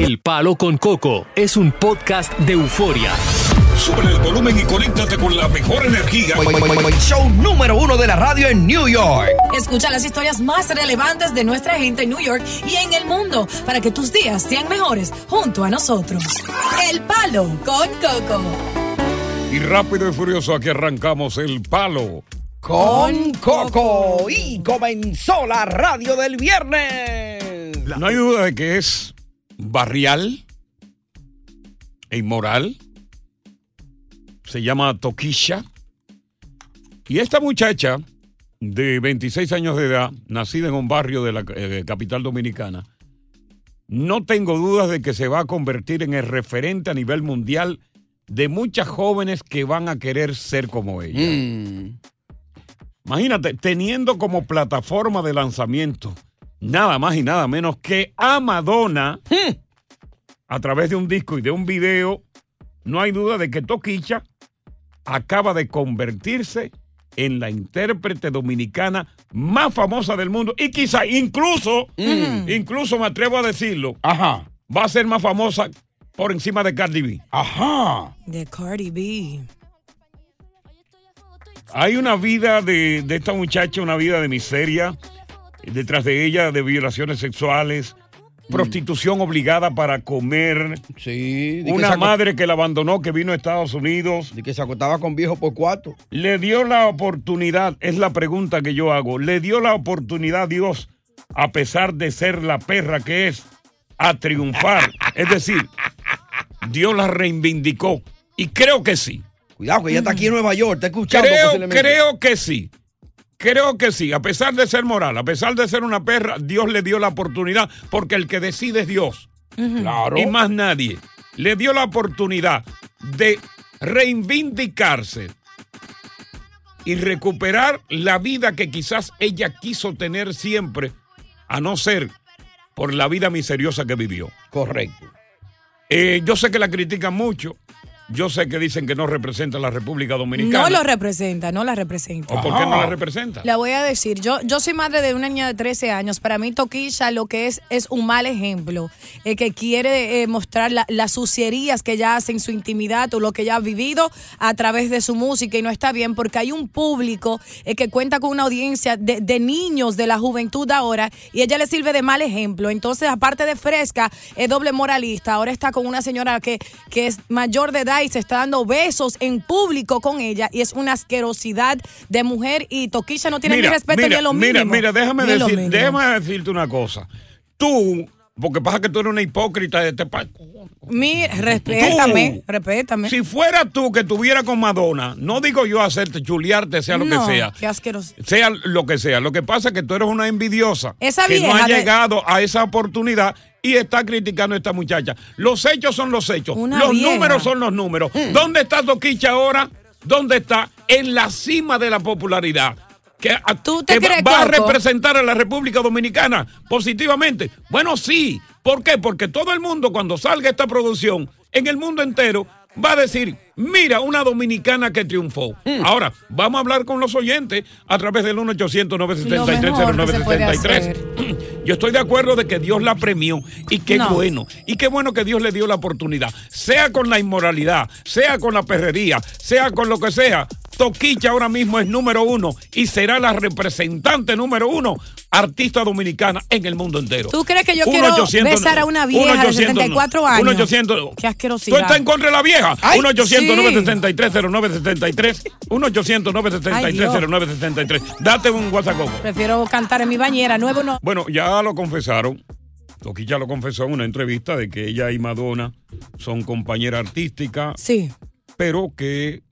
El Palo con Coco es un podcast de euforia. Sube el volumen y conéctate con la mejor energía. Show número uno de la radio en New York. Escucha las historias más relevantes de nuestra gente en New York y en el mundo para que tus días sean mejores junto a nosotros. El Palo con Coco. Y rápido y furioso, aquí arrancamos el palo. Con Coco. Y comenzó la radio del viernes. No hay duda de que es barrial e inmoral. Se llama Toquisha. Y esta muchacha de 26 años de edad, nacida en un barrio de la eh, capital dominicana, no tengo dudas de que se va a convertir en el referente a nivel mundial de muchas jóvenes que van a querer ser como ella. Mm. Imagínate, teniendo como plataforma de lanzamiento nada más y nada menos que a Madonna a través de un disco y de un video, no hay duda de que Toquicha acaba de convertirse en la intérprete dominicana más famosa del mundo y quizá incluso, incluso me atrevo a decirlo, Ajá. va a ser más famosa por encima de Cardi B. Ajá. De Cardi B. Hay una vida de, de esta muchacha, una vida de miseria, detrás de ella de violaciones sexuales, prostitución obligada para comer, Sí. que una madre que la abandonó, que vino a Estados Unidos. di que se acostaba con viejo por cuatro. Le dio la oportunidad, es la pregunta que yo hago, le dio la oportunidad Dios, a pesar de ser la perra que es, a triunfar. Es decir, Dios la reivindicó. Y creo que sí. Cuidado, que ella está aquí en Nueva York, está escuchando. Creo, creo que sí. Creo que sí. A pesar de ser moral, a pesar de ser una perra, Dios le dio la oportunidad porque el que decide es Dios. Claro. Y más nadie. Le dio la oportunidad de reivindicarse y recuperar la vida que quizás ella quiso tener siempre, a no ser por la vida miseriosa que vivió. Correcto. Eh, yo sé que la critican mucho. Yo sé que dicen que no representa a la República Dominicana. No lo representa, no la representa. ¿O por qué no la representa? La voy a decir, yo, yo soy madre de una niña de 13 años. Para mí, Toquilla lo que es es un mal ejemplo, eh, que quiere eh, mostrar la- las sucierías que ella hace en su intimidad o lo que ella ha vivido a través de su música y no está bien porque hay un público eh, que cuenta con una audiencia de, de niños de la juventud ahora y ella le sirve de mal ejemplo. Entonces, aparte de fresca, es doble moralista. Ahora está con una señora que, que es mayor de edad y se está dando besos en público con ella y es una asquerosidad de mujer y Toquilla no tiene ni respeto ni en lo mínimo. Mira, mira, déjame, Ni decir, déjame decirte una cosa. Tú, porque pasa que tú eres una hipócrita de este país. Mi, respétame, Tú. respétame. Si fuera tú que estuviera con Madonna, no digo yo hacerte chulearte, sea lo No, que sea. Qué asqueroso. Sea lo que sea. Lo que pasa es que tú eres una envidiosa Esa que no ha de- llegado a esa oportunidad y está criticando a esta muchacha. Los hechos son los hechos. Una los vieja. números son los números. ¿Dónde está Toquicha ahora? ¿Dónde está? En la cima de la popularidad que, ¿Tú te crees, va, a representar a la República Dominicana positivamente. Bueno, sí. ¿Por qué? Porque todo el mundo, cuando salga esta producción, en el mundo entero, va a decir, mira, una dominicana que triunfó. Mm. Ahora, vamos a hablar con los oyentes a través del 1 800 973 0973 yo estoy de acuerdo de que Dios la premió y qué No. bueno. Y qué bueno que Dios le dio la oportunidad. Sea con la inmoralidad, sea con la perrería, sea con lo que sea. Toquicha ahora mismo es número uno y será la representante número uno artista dominicana en el mundo entero. ¿Tú crees que yo 1 quiero 800 besar a una vieja de 74 años? 1 800 Qué asquerosidad. ¿Tú estás en contra de la vieja? Ay, 1 800 sí. 963 0963 1 800 963 0963 Date un WhatsApp. Coco. Prefiero cantar en mi bañera. Nuevo no. Bueno, ya lo confesaron. Toquicha lo confesó en una entrevista de que ella y Madonna son compañeras artísticas, Sí. pero que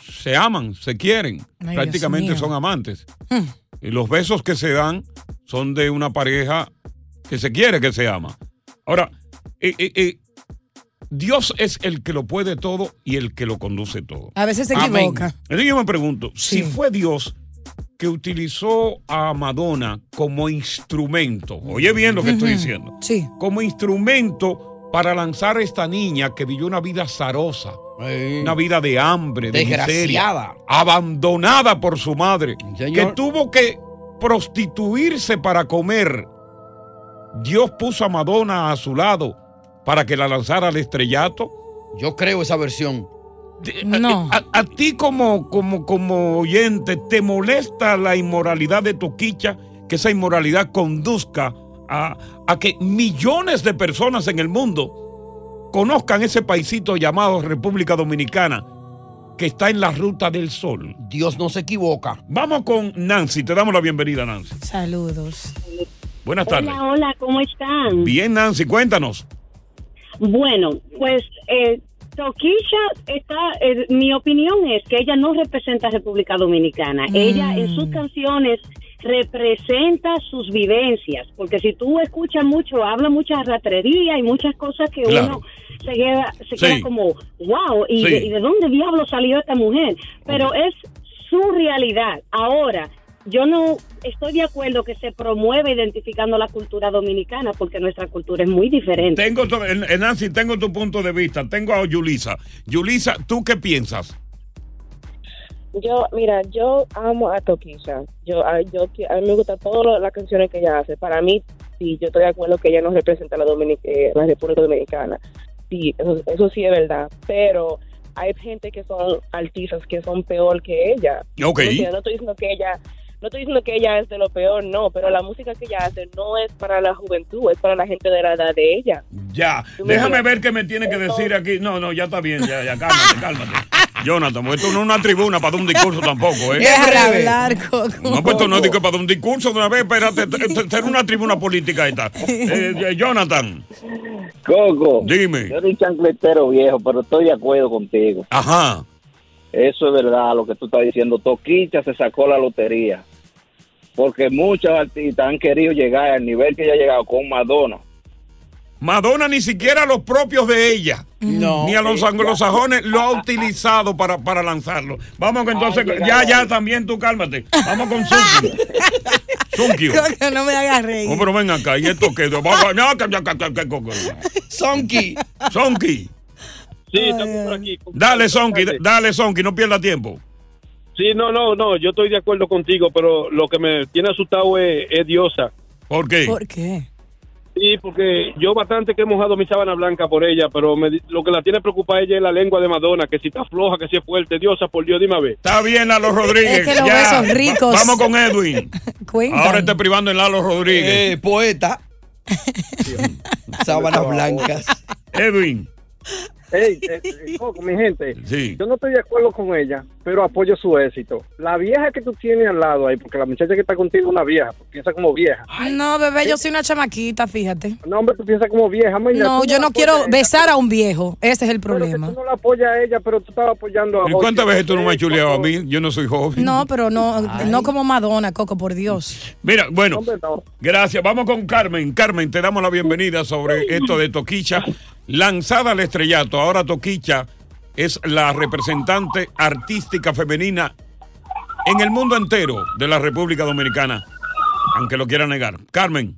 se aman, se quieren, Ay, prácticamente son amantes. Hmm. Y los besos que se dan son de una pareja que se quiere, que se ama. Ahora, eh, eh, eh, Dios es el que lo puede todo y el que lo conduce todo. A veces se Amén. equivoca. Entonces yo me pregunto, Sí. si fue Dios que utilizó a Madonna como instrumento, oye bien lo que estoy diciendo, Sí. como instrumento para lanzar a esta niña que vivió una vida zarosa, una vida de hambre, de miseria, abandonada por su madre, Señor. que tuvo que prostituirse para comer. Dios puso a Madonna a su lado para que la lanzara al estrellato. Yo creo esa versión. No. A, a ti como, como, como oyente, ¿te molesta la inmoralidad de Toquicha? Que esa inmoralidad conduzca a, a que millones de personas en el mundo conozcan ese paisito llamado República Dominicana que está en la ruta del sol. Dios no se equivoca. Vamos con Nancy, te damos la bienvenida, Nancy. Saludos. Buenas tardes. Hola, hola, ¿cómo están? Bien, Nancy, cuéntanos. Bueno, pues eh, Toquisha está, eh, mi opinión es que ella no representa a República Dominicana. Ella en sus canciones representa sus vivencias, porque si tú escuchas mucho, habla mucha ratrería y muchas cosas que Claro. uno se queda, se Sí. queda como, wow, ¿y, Sí. de, y de dónde diablo salió esta mujer? Pero es su realidad. Ahora, yo no estoy de acuerdo que se promueva identificando la cultura dominicana, porque nuestra cultura es muy diferente. Tengo tu- Nancy, tengo tu punto de vista. Tengo a Yulisa. Yulisa, ¿tú qué piensas? Yo, mira, yo amo a Toquisha. Yo, a, yo, a mí me gustan todas las canciones que ella hace. Para mí, sí, yo estoy de acuerdo que ella no representa a la, Dominic- eh, la República Dominicana. Sí, eso, eso sí es verdad. Pero hay gente que son artistas que son peor que ella. Ok. O sea, no estoy diciendo que ella no estoy diciendo que ella es de lo peor, no, pero la música que ella hace no es para la juventud, es para la gente de la edad de ella. Ya, déjame ver qué me tiene que decir aquí. No, no, ya está bien, ya, ya, cálmate, cálmate. Jonathan, esto no es una tribuna para dar un discurso tampoco, ¿eh? Déjala hablar, Coco. No, pues esto no es para dar un discurso de una vez, espérate, es una tribuna política esta. Eh, eh, Jonathan, Coco, dime. yo soy chancletero viejo, pero estoy de acuerdo contigo. Ajá. Eso es verdad lo que tú estás diciendo. Toquicha se sacó la lotería. Porque muchos artistas han querido llegar al nivel que ella ha llegado con Madonna. Madonna ni siquiera a los propios de ella, No. ni a los anglosajones lo ha utilizado para, para lanzarlo. Vamos que entonces, ya, ya, también tú cálmate. Vamos con. Sunkio. Coco, no me hagas reír. No, pero ven acá, ¿y esto que- que- que- Sí, estamos por aquí. Dale, Sonky, dale, Sonky, no pierda tiempo. Sí, no, no, no, yo estoy de acuerdo contigo, pero lo que me tiene asustado es, es Diosa. ¿Por qué? ¿Por qué? Sí, porque yo bastante que he mojado mi sábana blanca por ella, pero me lo que la tiene preocupada ella es la lengua de Madonna, que si está floja, que si es fuerte. Diosa, por Dios, dime a ver. Está bien, Lalo Rodríguez. Es que los ya. besos ricos. Va- vamos con Edwin. Ahora está privando en Lalo Rodríguez. Eh, poeta. Sábanas blancas. Edwin. Hey, eh, eh, Coco, mi gente, Sí. yo no estoy de acuerdo con ella, pero apoyo su éxito. La vieja que tú tienes al lado ahí, porque la muchacha que está contigo es una vieja, piensa como vieja. No, bebé, yo soy una chamaquita, fíjate. No, hombre, tú piensas como vieja. mira, No, yo no quiero besar a un viejo. Ese es el pero que problema. Tú no la apoyas a ella, pero tú estás apoyando a ¿Y cuántas veces tú no me has chuleado a mí? Yo no soy joven. No, pero no, no como Madonna, Coco, por Dios. Mira, bueno, Hombre, no. gracias. Vamos con Carmen. Carmen, te damos la bienvenida sobre esto de Toquicha. Lanzada al estrellato, ahora Toquicha es la representante artística femenina en el mundo entero de la República Dominicana, aunque lo quiera negar. Carmen.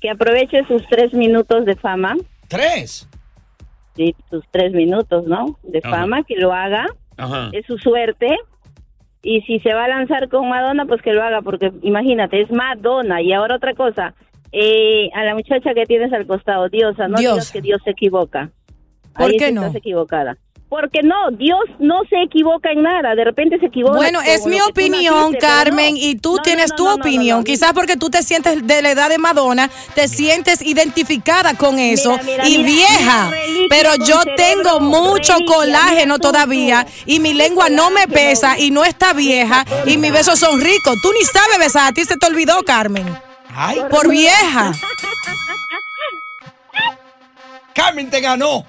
Que aproveche sus tres minutos de fama. ¿Tres? Sí, sus tres minutos, ¿no? De Ajá. fama, que lo haga. Ajá. Es su suerte. Y si se va a lanzar con Madonna, pues que lo haga, porque imagínate, es Madonna. Y ahora otra cosa, eh, a la muchacha que tienes al costado, Diosa, no digas que Dios se equivoca. ¿Por Ahí qué no? Estás equivocada. Porque no, Dios no se equivoca en nada, de repente se equivoca. Bueno, es mi opinión, naciste, Carmen, no. y tú No, tienes no, tu no, no, no, opinión. no. Quizás porque tú te sientes de la edad de Madonna, te sientes identificada con eso mira, y mira, vieja. Pero yo cerebro, tengo mucho reliquia, colágeno mira tú, todavía y mi lengua no me pesa y no está vieja y mis besos son ricos. Tú ni sabes besar, a ti se te olvidó, Carmen. Ay, Por vieja. Carmen te ganó.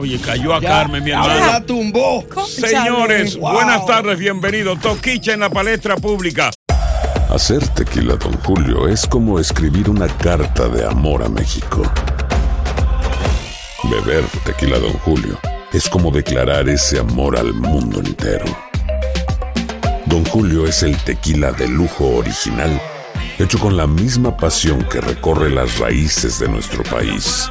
Oye, cayó a Ya, Carmen, mi hermano. la tumbó. Señores, Wow. buenas tardes, bienvenidos. Toquicha en la palestra pública. Hacer tequila, Don Julio, es como escribir una carta de amor a México. Beber tequila, Don Julio, es como declarar ese amor al mundo entero. Don Julio es el tequila de lujo original, hecho con la misma pasión que recorre las raíces de nuestro país.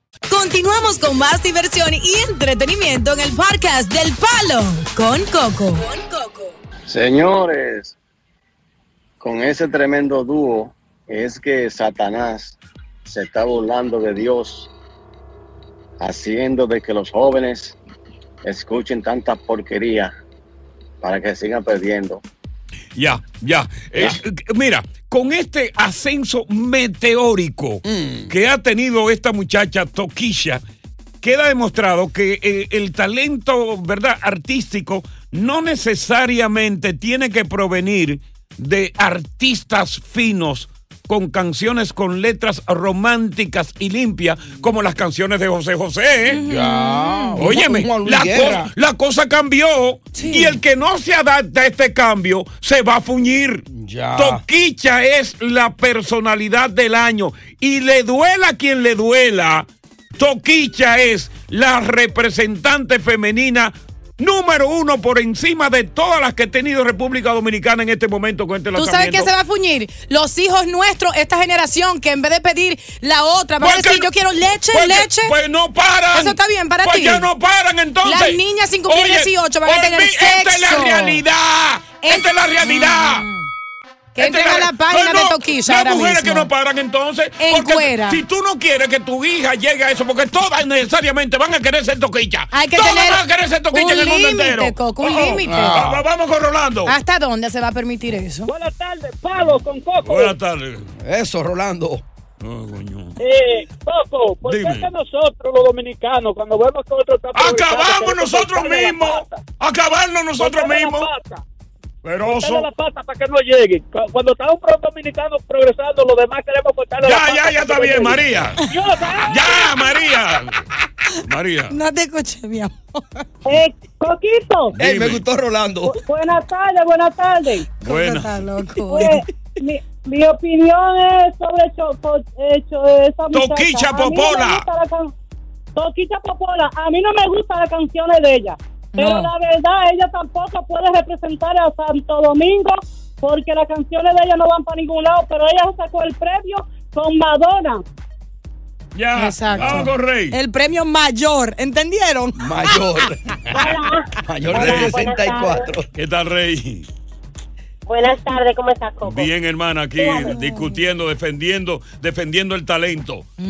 Continuamos con más diversión y entretenimiento en el podcast del Palo con Coco. Señores, con ese tremendo dúo es que Satanás se está burlando de Dios, haciendo de que los jóvenes escuchen tanta porquería para que sigan perdiendo. Ya, ya. Eh, mira, con este ascenso meteórico que ha tenido esta muchacha Toquisha, queda demostrado que eh, el talento, ¿verdad?, artístico no necesariamente tiene que provenir de artistas finos con canciones con letras románticas y limpias como las canciones de José José. Ya. Óyeme, co- la cosa cambió y el que no se adapta a este cambio se va a fuñir. Ya. Toquicha es la personalidad del año y le duela a quien le duela. Toquicha es la representante femenina número uno por encima de todas las que ha tenido República Dominicana en este momento con este ¿Tú sabes qué se va a fuñir? Los hijos nuestros, esta generación, que en vez de pedir la otra, van a Pues decir, no- yo quiero leche, pues leche. pues no paran. Eso está bien para Pues ti. ya no paran entonces. Las niñas sin cumplir Oye, 18 van a tener sexo. Esta es la realidad. Esta es la realidad. Que es entren a la página de Toquilla Las ahora mujeres mismo. que no paran entonces. En porque cuera. Si tú no quieres que tu hija llegue a eso, porque todas necesariamente van a querer ser toquilla. Hay que todas tener van a querer ser toquilla un en el mundo límite, entero. Coco, un Oh, límite. ah, va- Vamos con Rolando. ¿Hasta dónde se va a permitir eso? Buenas tardes, Palo con Coco. Buenas tardes. Eso, Rolando. Eh, Coco, ¿por qué que nosotros los dominicanos, cuando vemos que otro está Acabamos nosotros mismos. Acabarnos nosotros mismos. Feroso. Cortarle la pata para que no llegue. Cu- Cuando está un pro dominicano progresando, los demás queremos cortarle la Ya, pata. ya, ya está no bien, llegue. María. Ah. Ya, María. María. No te escuché, mi amor. Eh, Coquito. Ey, me gustó Rolando. Buenas tardes, buenas tardes. Buena. Está loco. Pues, mi, mi opinión es sobre Choco, eh, Cho- esa muchacha. Toquicha A mí no me Popola. can- Toquicha Popola. A mí no me gustan las canciones de ella. Pero No. la verdad, ella tampoco puede representar a Santo Domingo porque las canciones de ella no van para ningún lado. Pero ella sacó el premio con Madonna. Ya, Exacto. vamos con Rey. El premio mayor, ¿entendieron? Mayor. Mayor de 64. ¿Qué tal, Rey? Buenas tardes, ¿cómo estás, Coco? Bien, hermana, aquí discutiendo, defendiendo, defendiendo el talento. Yo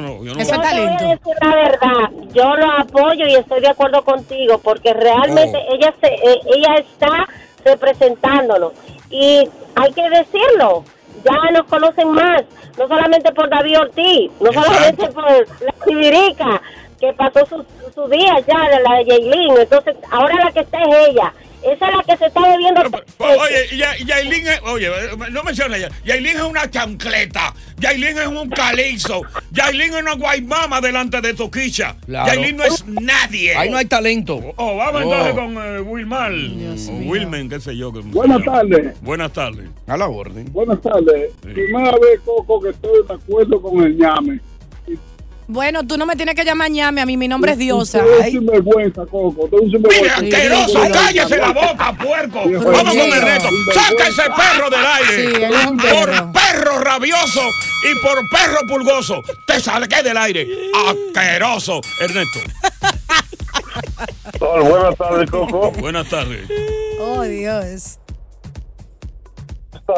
no, yo no. Yo te voy a decir la verdad, yo lo apoyo y estoy de acuerdo contigo porque realmente Oh. ella se, eh, ella está representándolo y hay que decirlo, ya nos conocen más, no solamente por David Ortiz, no solamente por la Chivirica que pasó su, su día ya de la de Yailin, entonces ahora la que está es ella. Esa es la que se está bebiendo. Oye, Ya- Yailin es, oye, no menciona ya. Yailin es una chancleta. Yailin es un calizo. Yailin es una guaymama delante de Toquicha. Claro. Yailin no es nadie. Ahí no hay talento. Oh, vamos Oh. entonces con eh, Wilmar. O Wilmen, qué sé yo. Buenas tardes. Buenas tardes. A la orden. Buenas tardes. Primera vez, Coco, que estoy de acuerdo con el ñame. Bueno, tú no me tienes que llamar ñame a mí, mi nombre es Diosa. Usted es sinvergüenza, Coco. Usted es un sinvergüenza. Mire, asqueroso, cállese la boca, puerco. Vamos con. Saca ese perro del aire. Sí, él es un por perro. perro rabioso y por perro pulgoso. Te saqué del aire. Asqueroso, Ernesto. buenas tardes, Coco. Buenas tardes. Oh, Dios.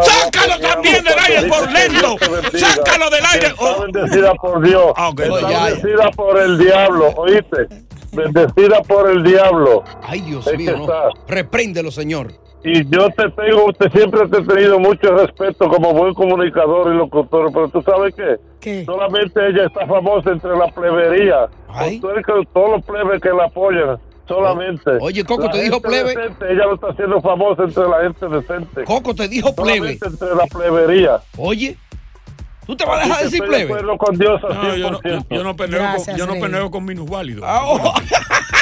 ¡Sácalo también del aire por lento! ¡Sácalo del aire! Está bendecida por Dios. Ah. Está bendecida por el diablo, ¿oíste? Bendecida por el diablo. Ay, Dios Es que mío. Repréndelo, señor. Y yo te tengo, te siempre te he tenido mucho respeto como buen comunicador y locutor, pero tú sabes qué? Solamente ella está famosa entre la plebería. Con todo el que- todos los plebes que la apoyan, solamente. Oye, Coco, La te dijo plebe. decente, ella lo está haciendo famosa entre la gente decente. Coco te dijo plebe. Solamente entre la plebería. Oye, ¿tú te vas a dejar Así decir estoy de plebe? acuerdo con Dios No, yo no, 100%. yo no peleo, Gracias, con, yo no peleo con minusválidos.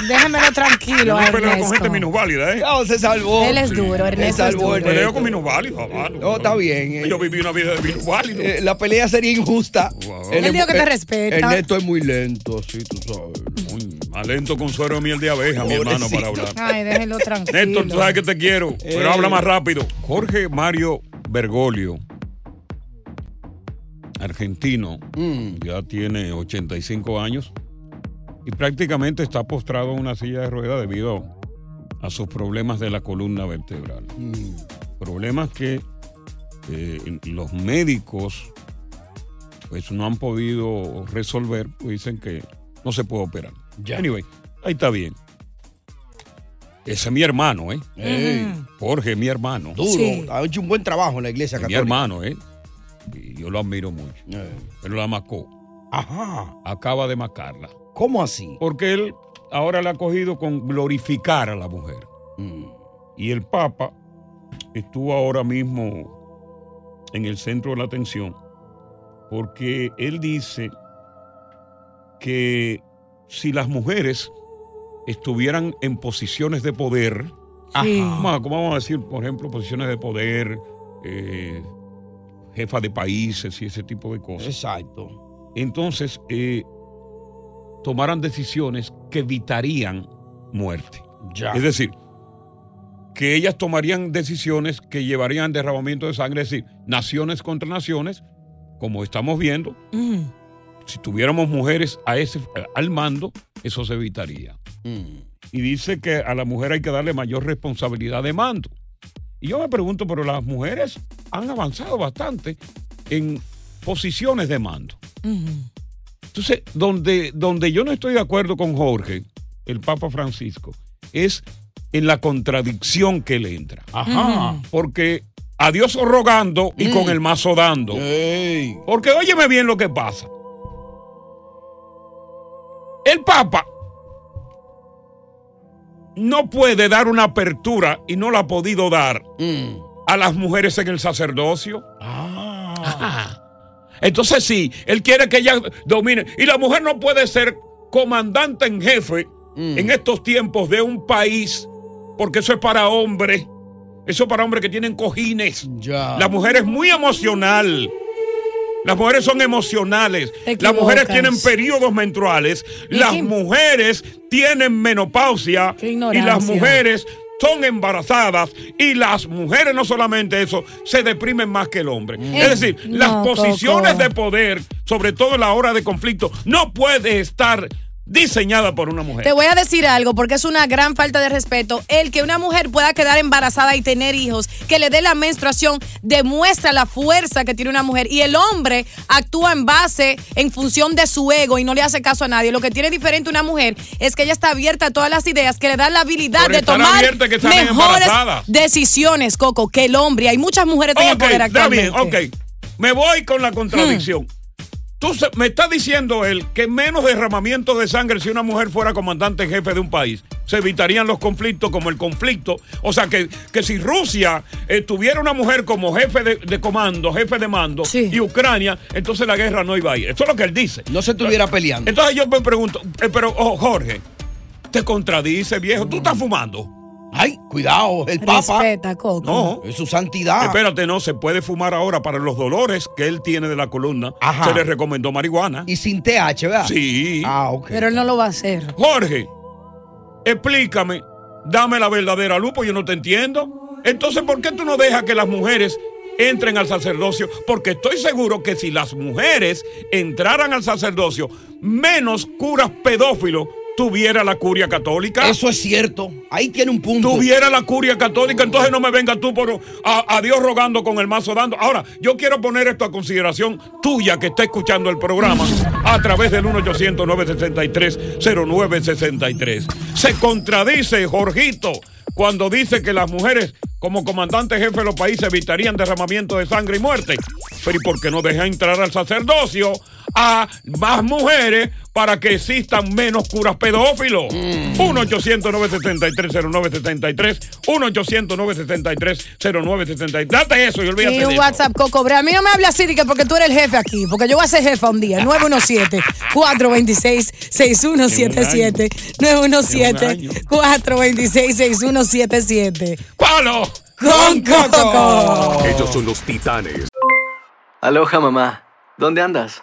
Déjemelo tranquilo, Yo no peleo con Ernesto. gente minusválida, ¿eh? No, se salvó. Él es duro, Ernesto es duro. Peleo con minusválidos, mano. No, está bien. eh. Yo viví una vida de minusválido. Eh, la pelea sería injusta. Él es dijo que te respeta. Ernesto es muy lento, sí, tú sabes. Más lento con suero de miel de abeja, mi hermano, para hablar. Ay, déjelo tranquilo. Néstor, tú sabes que te quiero, pero Eh. habla más rápido. Jorge Mario Bergoglio, argentino, ya tiene 85 años y prácticamente está postrado en una silla de ruedas debido a sus problemas de la columna vertebral. Problemas que eh, los médicos pues no han podido resolver, pues dicen que no se puede operar. Anyway, ahí está bien. Ese es mi hermano, ¿eh? Ey. Jorge, mi hermano. Duro. Ha hecho un buen trabajo en la iglesia Es mi católica. hermano, ¿eh? Y yo lo admiro mucho. Pero la macó. Ajá. Acaba de macarla. ¿Cómo así? Porque él ahora le ha cogido con glorificar a la mujer. Mm. Y el Papa estuvo ahora mismo en el centro de la atención porque él dice que si las mujeres estuvieran en posiciones de poder, Sí. vamos a- ¿cómo vamos a decir? Por ejemplo, posiciones de poder, eh, jefa de países y ese tipo de cosas. Exacto. Entonces, eh, tomaran decisiones que evitarían muerte. Ya. Es decir, que ellas tomarían decisiones que llevarían derramamiento de sangre, es decir, naciones contra naciones, como estamos viendo. Si tuviéramos mujeres a ese, al mando, eso se evitaría. Y dice que a la mujer hay que darle mayor responsabilidad de mando. Y yo me pregunto, pero las mujeres han avanzado bastante en posiciones de mando. Entonces, donde, donde yo no estoy de acuerdo con Jorge, el Papa Francisco, es en la contradicción que él entra. Ajá. Porque a Dios rogando y con el mazo dando. Porque óyeme bien lo que pasa. El Papa no puede dar una apertura y no la ha podido dar a las mujeres en el sacerdocio. Ajá. Entonces sí, él quiere que ella domine. Y la mujer no puede ser comandante en jefe en estos tiempos de un país, porque eso es para hombres. Eso es para hombres que tienen cojines. La mujer es muy emocional. Las mujeres son emocionales. Las mujeres tienen periodos menstruales. ¿Y Las qué- mujeres tienen menopausia. Y las mujeres son embarazadas y las mujeres no solamente eso, se deprimen más que el hombre. Eh, es decir, las posiciones Coco. de poder, sobre todo en la hora de conflicto, no puede estar diseñada por una mujer. Te voy a decir algo porque es una gran falta de respeto. El que una mujer pueda quedar embarazada y tener hijos, que le dé la menstruación, demuestra la fuerza que tiene una mujer. Y el hombre actúa en base, en función de su ego y no le hace caso a nadie. Lo que tiene diferente una mujer es que ella está abierta a todas las ideas, que le dan la habilidad Por de tomar que mejores embarazadas. decisiones, Coco, que el hombre. Hay muchas mujeres en el Ok, poder está bien, actualmente. ok. Me voy con la contradicción. Tú se- me está diciendo él que menos derramamiento de sangre si una mujer fuera comandante en jefe de un país. Se evitarían los conflictos como el conflicto. O sea, que, que si Rusia eh, tuviera una mujer como jefe de, de comando, jefe de mando, y Ucrania, entonces la guerra no iba a ir. Eso es lo que él dice. No se estuviera peleando. Entonces yo me pregunto, eh, pero oh, Jorge, te contradice, viejo. ¿Tú estás fumando? Ay, cuidado, el Papa. Respeta, Coco. No. Es su santidad. Espérate, no, se puede fumar ahora para los dolores que él tiene de la columna. Ajá. Se le recomendó marihuana. Y sin TH, ¿verdad? Sí. Ah, ok. Pero él no lo va a hacer. Jorge, explícame, dame la verdadera luz, pues yo no te entiendo. Entonces, ¿por qué tú no dejas que las mujeres entren al sacerdocio? Porque estoy seguro que si las mujeres entraran al sacerdocio, menos curas pedófilos tuviera la curia católica. Eso es cierto. Ahí tiene un punto. Tuviera la curia católica, entonces no me vengas tú por a, a Dios rogando con el mazo dando. Ahora, yo quiero poner esto a consideración tuya que está escuchando el programa a través del 1-800-963-0963. Se contradice, Jorgito, cuando dice que las mujeres, como comandante jefe de los países, evitarían derramamiento de sangre y muerte. Pero ¿y por qué no deja entrar al sacerdocio a más mujeres para que existan menos curas pedófilos? 1-800-973-0973. 1-800-973-0973. Date eso y olvídate Y de un eso. WhatsApp, Coco. Bre, A mí no me habla así que porque tú eres el jefe aquí, porque yo voy a ser jefa un día. 917-426-6177. 917-426-6177. ¡Palo! ¡Con Coco! Ellos son los titanes. Aloha mamá, ¿dónde andas?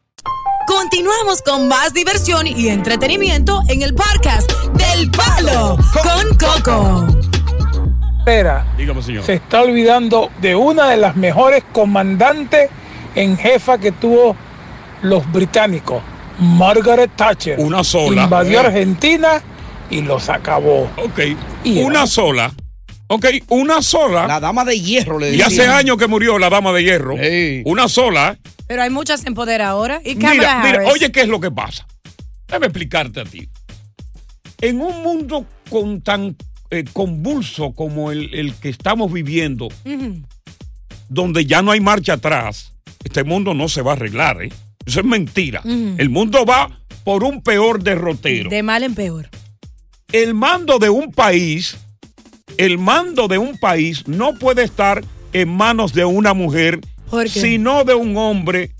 Continuamos con más diversión y entretenimiento en el podcast del Palo con Coco. Espera, Dígame, señor. se está olvidando de una de las mejores comandantes en jefa que tuvo los británicos, Margaret Thatcher. Una sola. Invadió Eh. Argentina y los acabó. Ok, una sola. Ok, una sola. La dama de hierro le Y decían. hace años que murió la dama de hierro. Una sola. Pero hay muchas en poder ahora. Y Mira, mira, oye, ¿qué es lo que pasa? Déjame explicarte a ti. En un mundo con tan eh, convulso como el, el que estamos viviendo, donde ya no hay marcha atrás, este mundo no se va a arreglar, ¿eh? Eso es mentira. El mundo va por un peor derrotero. De mal en peor. el mando de un país, el mando de un país no puede estar en manos de una mujer. Sino de un hombre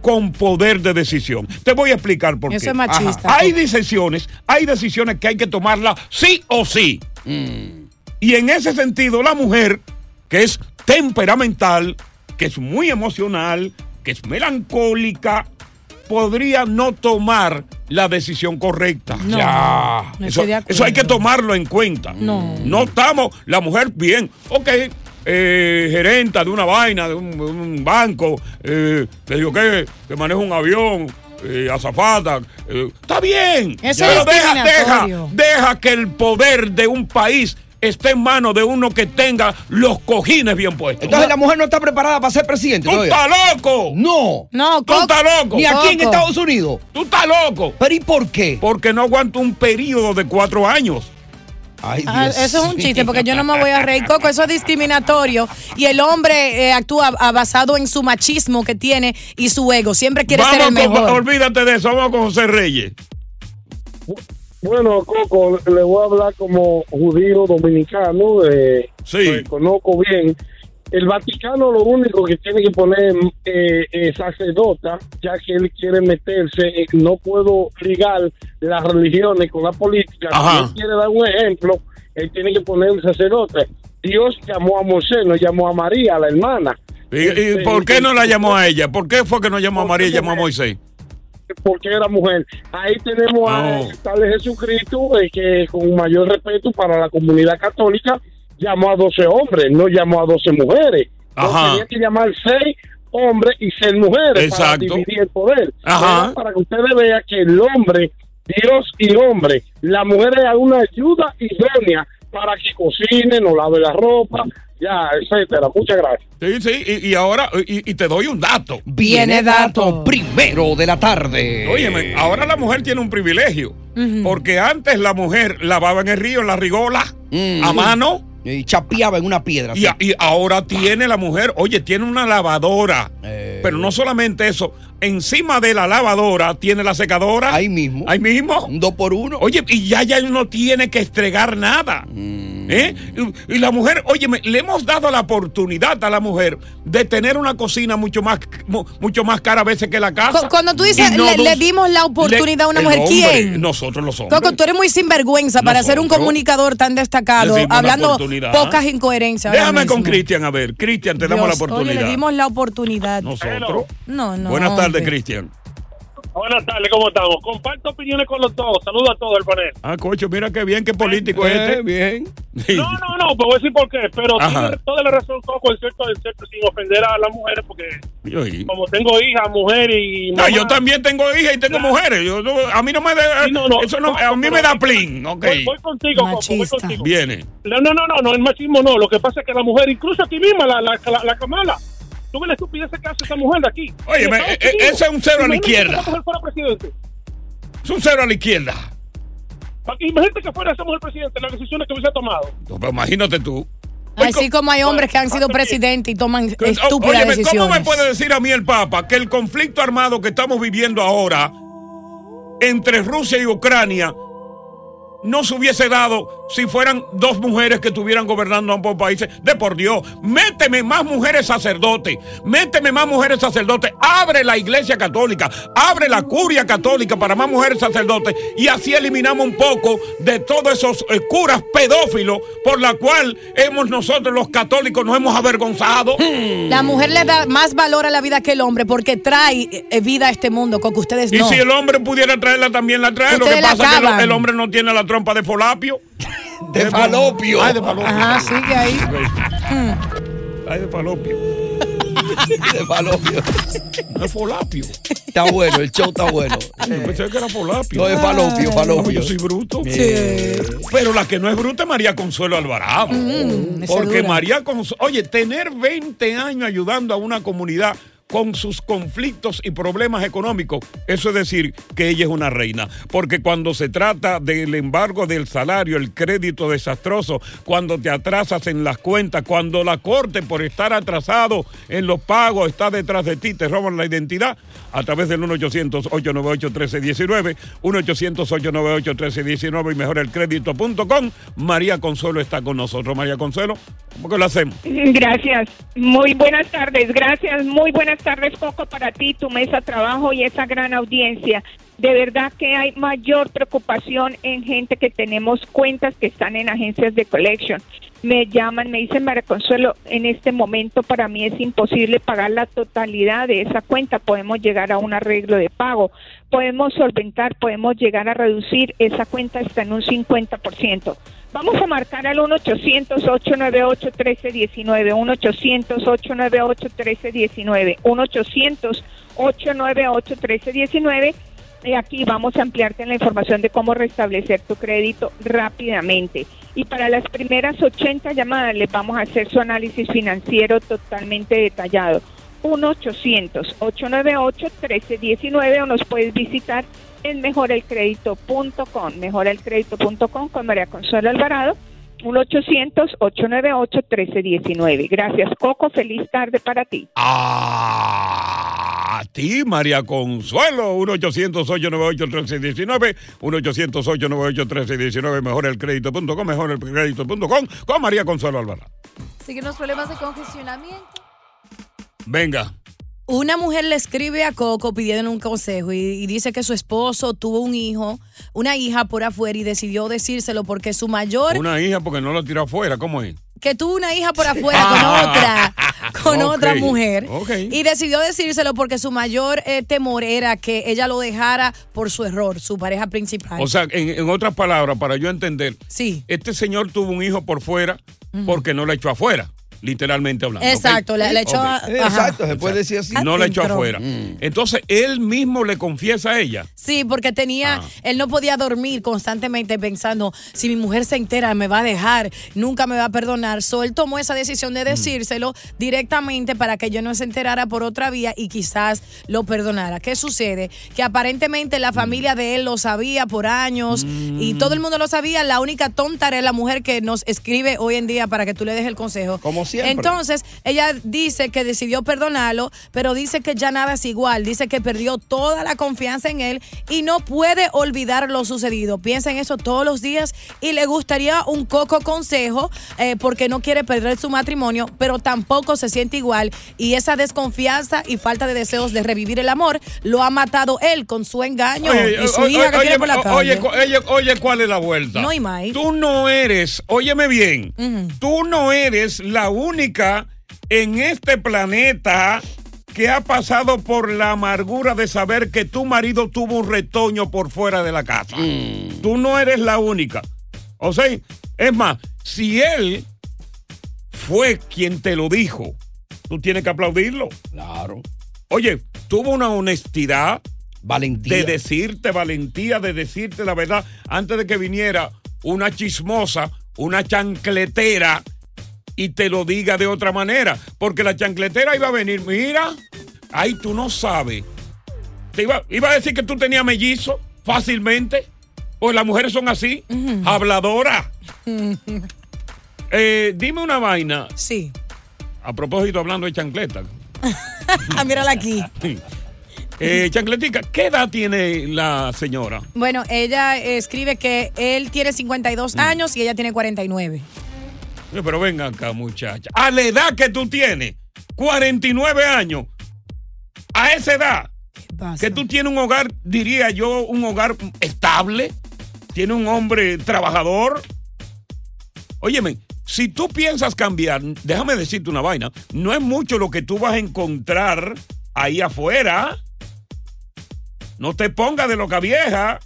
con poder de decisión. Te voy a explicar por Eso qué. es machista. Hay decisiones, hay decisiones que hay que tomarlas sí o sí. Y en ese sentido, la mujer, que es temperamental, que es muy emocional, que es melancólica, podría no tomar la decisión correcta. No, ya. no eso, estoy de eso hay que tomarlo en cuenta. No. No estamos, la mujer bien, ok, eh, gerenta de una vaina, de un, de un banco, eh, que digo que, que maneja un avión, eh, azafata, eh, está bien. Eso pero es deja, deja, que el poder de un país esté en manos de uno que tenga los cojines bien puestos. Entonces la mujer no está preparada para ser presidente. ¡Tú estás loco! No. No, ¡Tú estás loco! Ni aquí en. Estados Unidos. ¡Tú estás loco! ¿Pero y por qué? Porque no aguanto un periodo de cuatro años. Ay, Ah, eso es un chiste, porque yo no me voy a reír, Coco. Eso es discriminatorio. Y el hombre eh, actúa ah, basado en su machismo que tiene y su ego. Siempre quiere ser el con, mejor. olvídate de eso, vamos con José Reyes. Bueno, Coco, le voy a hablar como judío dominicano, eh, que conozco bien. El Vaticano lo único que tiene que poner eh, eh, sacerdota, ya que él quiere meterse, eh, no puedo ligar las religiones con la política. Ajá. Si él quiere dar un ejemplo, él tiene que poner un sacerdote. Dios llamó a Moisés, no llamó a María, a la hermana. ¿Y, y Este, por qué no la llamó a ella? ¿Por qué fue que no llamó a María y llamó a Moisés? porque era mujer. Ahí tenemos a tal Jesucristo, eh, que con mayor respeto para la comunidad católica, llamó a 12 hombres, no llamó a 12 mujeres. Ajá. tenía que llamar 6 hombres y 6 mujeres para Exacto. dividir el poder. Ajá. Para que ustedes vean que el hombre, Dios y hombre, la mujer es una ayuda idónea para que cocine, no lave la ropa, ya, etcétera. Muchas gracias. Sí, sí, y, y ahora, y, y te doy un dato. Viene dato primero de la tarde. Óyeme, ahora la mujer tiene un privilegio. Porque antes la mujer lavaba en el río, en la rigola, a mano. Y chapeaba en una piedra. Y, y ahora tiene la mujer, oye, tiene una lavadora. Eh. Pero no solamente eso, encima de la lavadora tiene la secadora. Ahí mismo. Ahí mismo. Un dos por uno. Oye, y ya ya no tiene que estregar nada. Mm. ¿Eh? Y, la mujer, oye, le hemos dado la oportunidad a la mujer de tener una cocina mucho más, mu- mucho más cara a veces que la casa. Cu- Cuando tú dices, no le, dimos la oportunidad a una mujer, hombre, ¿quién? Nosotros los hombres. Coco, tú eres muy sinvergüenza para ser un comunicador tan destacado, hablando pocas incoherencias. Déjame con. Cristian, a ver. Cristian, te damos la oportunidad. Oye, le dimos la oportunidad. Nosotros. No, no. Buenas tardes. Cristian. Buenas tardes, ¿cómo estamos? Comparto opiniones con los dos. Saludos a todo el panel. Ah, cocho, mira qué bien, qué político es este. bien. No, no, no, pues voy a decir por qué. Pero tiene toda la razón, Coco, en cierto, en cierto, sin ofender a las mujeres, porque Yo, y- como tengo hija, mujer y. No, yo también tengo hija y tengo mujeres. Yo, no- a mí no me da. Sí, no, no. eso no, a mí me da plin. Ok. Voy, voy contigo, Coco, voy Machista. contigo. Viene. No, no, no, no, no, el machismo no. Lo que pasa es que la mujer, incluso a ti misma, la, la, la, la Kamala, tú ves la estupidez que hace esa mujer de aquí. Oye, me- Estados eh, ese es un cero a la que izquierda. fuera presidente. Es un cero a la izquierda. Imagínate que fuera esa mujer presidente, las decisiones que hubiese tomado. No, pero imagínate tú. Así como hay hombres que han sido presidentes y toman estúpidas Óyeme, ¿cómo me decisiones. puede decir a mí el Papa que el conflicto armado que estamos viviendo ahora entre Rusia y Ucrania no se hubiese dado si fueran dos mujeres que estuvieran gobernando ambos países? De por Dios, méteme más mujeres sacerdotes, méteme más mujeres sacerdotes, abre la iglesia católica, abre la curia católica para más mujeres sacerdotes y así eliminamos un poco de todos esos eh, curas pedófilos por la cual hemos nosotros los católicos nos hemos avergonzado. La mujer le da más valor a la vida que el hombre porque trae eh, vida a este mundo, Coco. Ustedes Y no. si el hombre pudiera traerla, también la trae. Lo que Ustedes pasa es que el- el hombre no tiene la trompa de folapio. De falopio. Ay, de falopio. Ajá, sigue ahí. Ay, de falopio. De falopio. No es folapio. Está bueno, el show está bueno. Yo pensé que era folapio. No, es falopio, falopio. Yo soy bruto. Sí. Pero la que no es bruta es María Consuelo Alvarado. Mm, Porque. María Consuelo, oye, tener 20 años ayudando a una comunidad con sus conflictos y problemas económicos, eso es decir que ella es una reina. Porque cuando se trata del embargo del salario, el crédito desastroso, cuando te atrasas en las cuentas, cuando la corte por estar atrasado en los pagos está detrás de ti, te roban la identidad, a través del 1-800-898-1319, 1-800-898-1319 y mejorelcrédito.com. María Consuelo está con nosotros. María Consuelo, ¿Cómo lo hacemos? Gracias. Muy buenas tardes. Gracias. Muy buenas tardes, Coco, para ti, tu mesa de trabajo y esa gran audiencia. De verdad que hay mayor preocupación en gente que tenemos cuentas que están en agencias de collection. Me llaman, me dicen, María Consuelo, en este momento para mí es imposible pagar la totalidad de esa cuenta. Podemos llegar a un arreglo de pago, podemos solventar, podemos llegar a reducir. Esa cuenta está en un 50%. Vamos a marcar al 1-800-898-1319, 1-800-898-1319, 1-800-898-1319. Y aquí vamos a ampliarte la información de cómo restablecer tu crédito rápidamente. Y para las primeras 80 llamadas les vamos a hacer su análisis financiero totalmente detallado. 1-800-898-1319 o nos puedes visitar en mejorelcredito.com, mejorelcredito.com con María Consuelo Alvarado, 1-800-898-1319. Gracias, Coco. Feliz tarde para ti. A ti, María Consuelo, 1-800-898-1319, 1-800-898-1319, mejorelcredito.com, mejorelcredito.com, con María Consuelo Alvarado. Siguen los problemas de congestionamiento. Venga. Una mujer le escribe a Coco pidiendo un consejo y, y dice que su esposo tuvo un hijo, una hija por afuera y decidió decírselo porque su mayor, Una hija porque no la tiró afuera, ¿cómo es? que tuvo una hija por afuera con otra, con otra mujer y decidió decírselo porque su mayor eh, temor era que ella lo dejara por su error, su pareja principal. O sea, en, en otras palabras, para yo entender, Sí. este señor tuvo un hijo por fuera porque no la echó afuera, literalmente hablando. Exacto, le- le echó a-. Exacto, se puede decir así. No la echó afuera. Entonces, él mismo le confiesa a ella. Sí, porque tenía, Ah. él no podía dormir constantemente pensando, si mi mujer se entera me va a dejar, nunca me va a perdonar. So, él tomó esa decisión Mm. de decírselo directamente para que yo no se enterara por otra vía y quizás lo perdonara. ¿Qué sucede? Que aparentemente Mm. la familia de él lo sabía por años y todo el mundo lo sabía. La única tonta era la mujer que nos escribe hoy en día para que tú le des el consejo. Como siempre. Entonces, ella dice que decidió perdonarlo, pero dice que ya nada es igual. Dice que perdió toda la confianza en él y no puede olvidar lo sucedido. Piensa en eso todos los días y le gustaría un coco consejo eh, porque no quiere perder su matrimonio, pero tampoco se siente igual. Y esa desconfianza y falta de deseos de revivir el amor lo ha matado él con su engaño Oye, y su oye, hija que oye, tiene por la calle. oye, oye, ¿cuál es la vuelta? No hay más. Tú no eres, óyeme bien, tú no eres la única en este planeta que ha pasado por la amargura de saber que tu marido tuvo un retoño por fuera de la casa. Tú no eres la única. O sea, es más, si él fue quien te lo dijo, tú tienes que aplaudirlo. Claro. Oye, tuvo una honestidad. Valentía. De decirte, valentía, de decirte la verdad, antes de que viniera una chismosa, una chancletera y te lo diga de otra manera. Porque la chancletera iba a venir, mira, ay, tú no sabes. Te iba, iba a decir que tú tenías mellizo fácilmente. Pues las mujeres son así, habladoras. Eh, dime una vaina. Sí. A propósito, hablando de chancleta. Ah, mírala aquí. Eh, chancletica, ¿qué edad tiene la señora? Bueno, ella escribe que él tiene 52 años y ella tiene 49. Pero venga acá, muchacha. A la edad que tú tienes, 49 años, a esa edad, que tú tienes un hogar, diría yo, un hogar estable, tiene un hombre trabajador. Óyeme, si tú piensas cambiar, déjame decirte una vaina, no es mucho lo que tú vas a encontrar ahí afuera. No te pongas de loca vieja.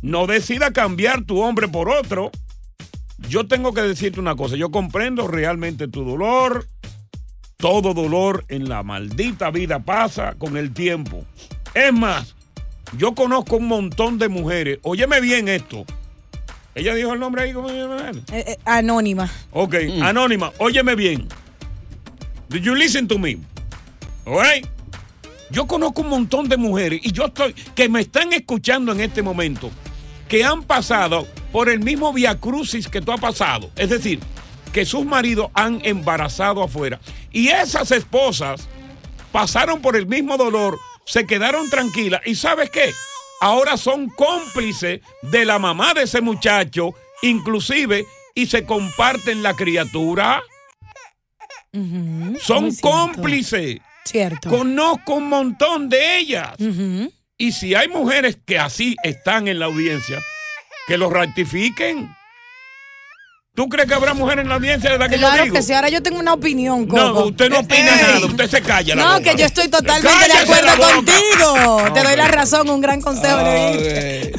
No decida cambiar tu hombre por otro. Yo tengo que decirte una cosa, yo comprendo realmente tu dolor. Todo dolor en la maldita vida pasa con el tiempo. Es más, yo conozco un montón de mujeres. Óyeme bien esto. Ella dijo el nombre ahí, ¿cómo se llama? Eh, eh, anónima. Ok, anónima, óyeme bien. Did you listen to me? All right? Yo conozco un montón de mujeres y yo estoy, que me están escuchando en este momento, que han pasado por el mismo via crucis que tú has pasado. Es decir, que sus maridos han embarazado afuera. Y esas esposas pasaron por el mismo dolor, se quedaron tranquilas y ¿sabes qué? Ahora son cómplices de la mamá de ese muchacho, inclusive, y se comparten la criatura. Son cómplices. Cierto. Conozco un montón de ellas. Y si hay mujeres que así están en la audiencia, que lo rectifiquen. ¿Tú crees que habrá mujeres en la audiencia de la que yo Claro digo? que sí, ahora yo tengo una opinión, Coco. No, usted no opina nada, usted se calla la No, boca. que yo estoy totalmente de acuerdo la contigo. Te doy la razón, un gran consejo. diste.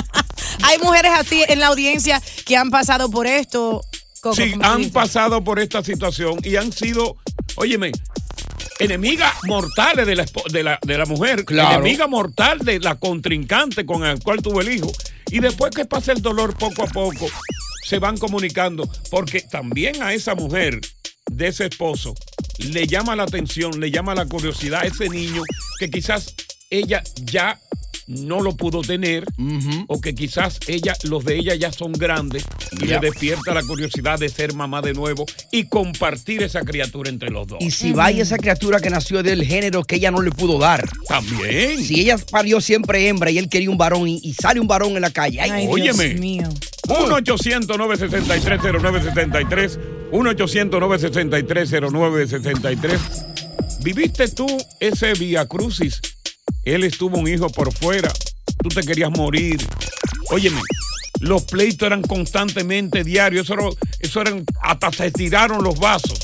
Hay mujeres así en la audiencia que han pasado por esto. Coco, Sí, han pasado por esta situación y han sido, óyeme, enemigas mortales de la, de la, de la mujer, Claro. enemiga mortal de la contrincante con el cual tuvo el hijo. Y después que pasa el dolor poco a poco, se van comunicando, porque también a esa mujer de ese esposo le llama la atención, le llama la curiosidad a ese niño que quizás ella ya no lo pudo tener o que quizás ella los de ella ya son grandes y Ya. le despierta la curiosidad de ser mamá de nuevo y compartir esa criatura entre los dos. Y si vaya esa criatura que nació del género que ella no le pudo dar. También. Si ella parió siempre hembra y él quería un varón y, y sale un varón en la calle. Ay, Ay, Óyeme. Dios mío. 1-800-963-0963. 1-800-963-0963. ¿Viviste tú ese Via Crucis? Él estuvo un hijo por fuera. Tú te querías morir. Óyeme, los pleitos eran constantemente diarios. Eso, era- eso eran, hasta se tiraron los vasos.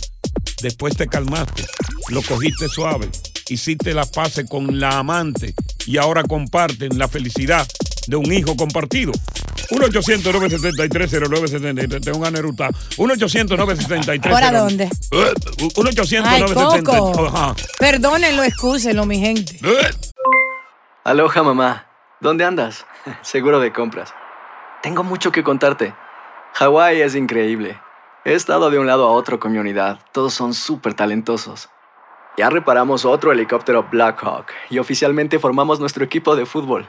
Después te calmaste, lo cogiste suave, hiciste las paces con la amante y ahora comparten la felicidad de un hijo compartido. 1-800-973-0973. Tengo una neruta. 1-800-973. ¿Ahora dónde? Eh, 1-800-973. Ay, Coco. Ajá. Perdónenlo, excúsenlo, mi gente. Aloha, mamá. ¿Dónde andas? Seguro de compras. Tengo mucho que contarte. Hawái es increíble. He estado de un lado a otro con mi unidad. Todos son súper talentosos. Ya reparamos otro helicóptero Blackhawk y oficialmente formamos nuestro equipo de fútbol.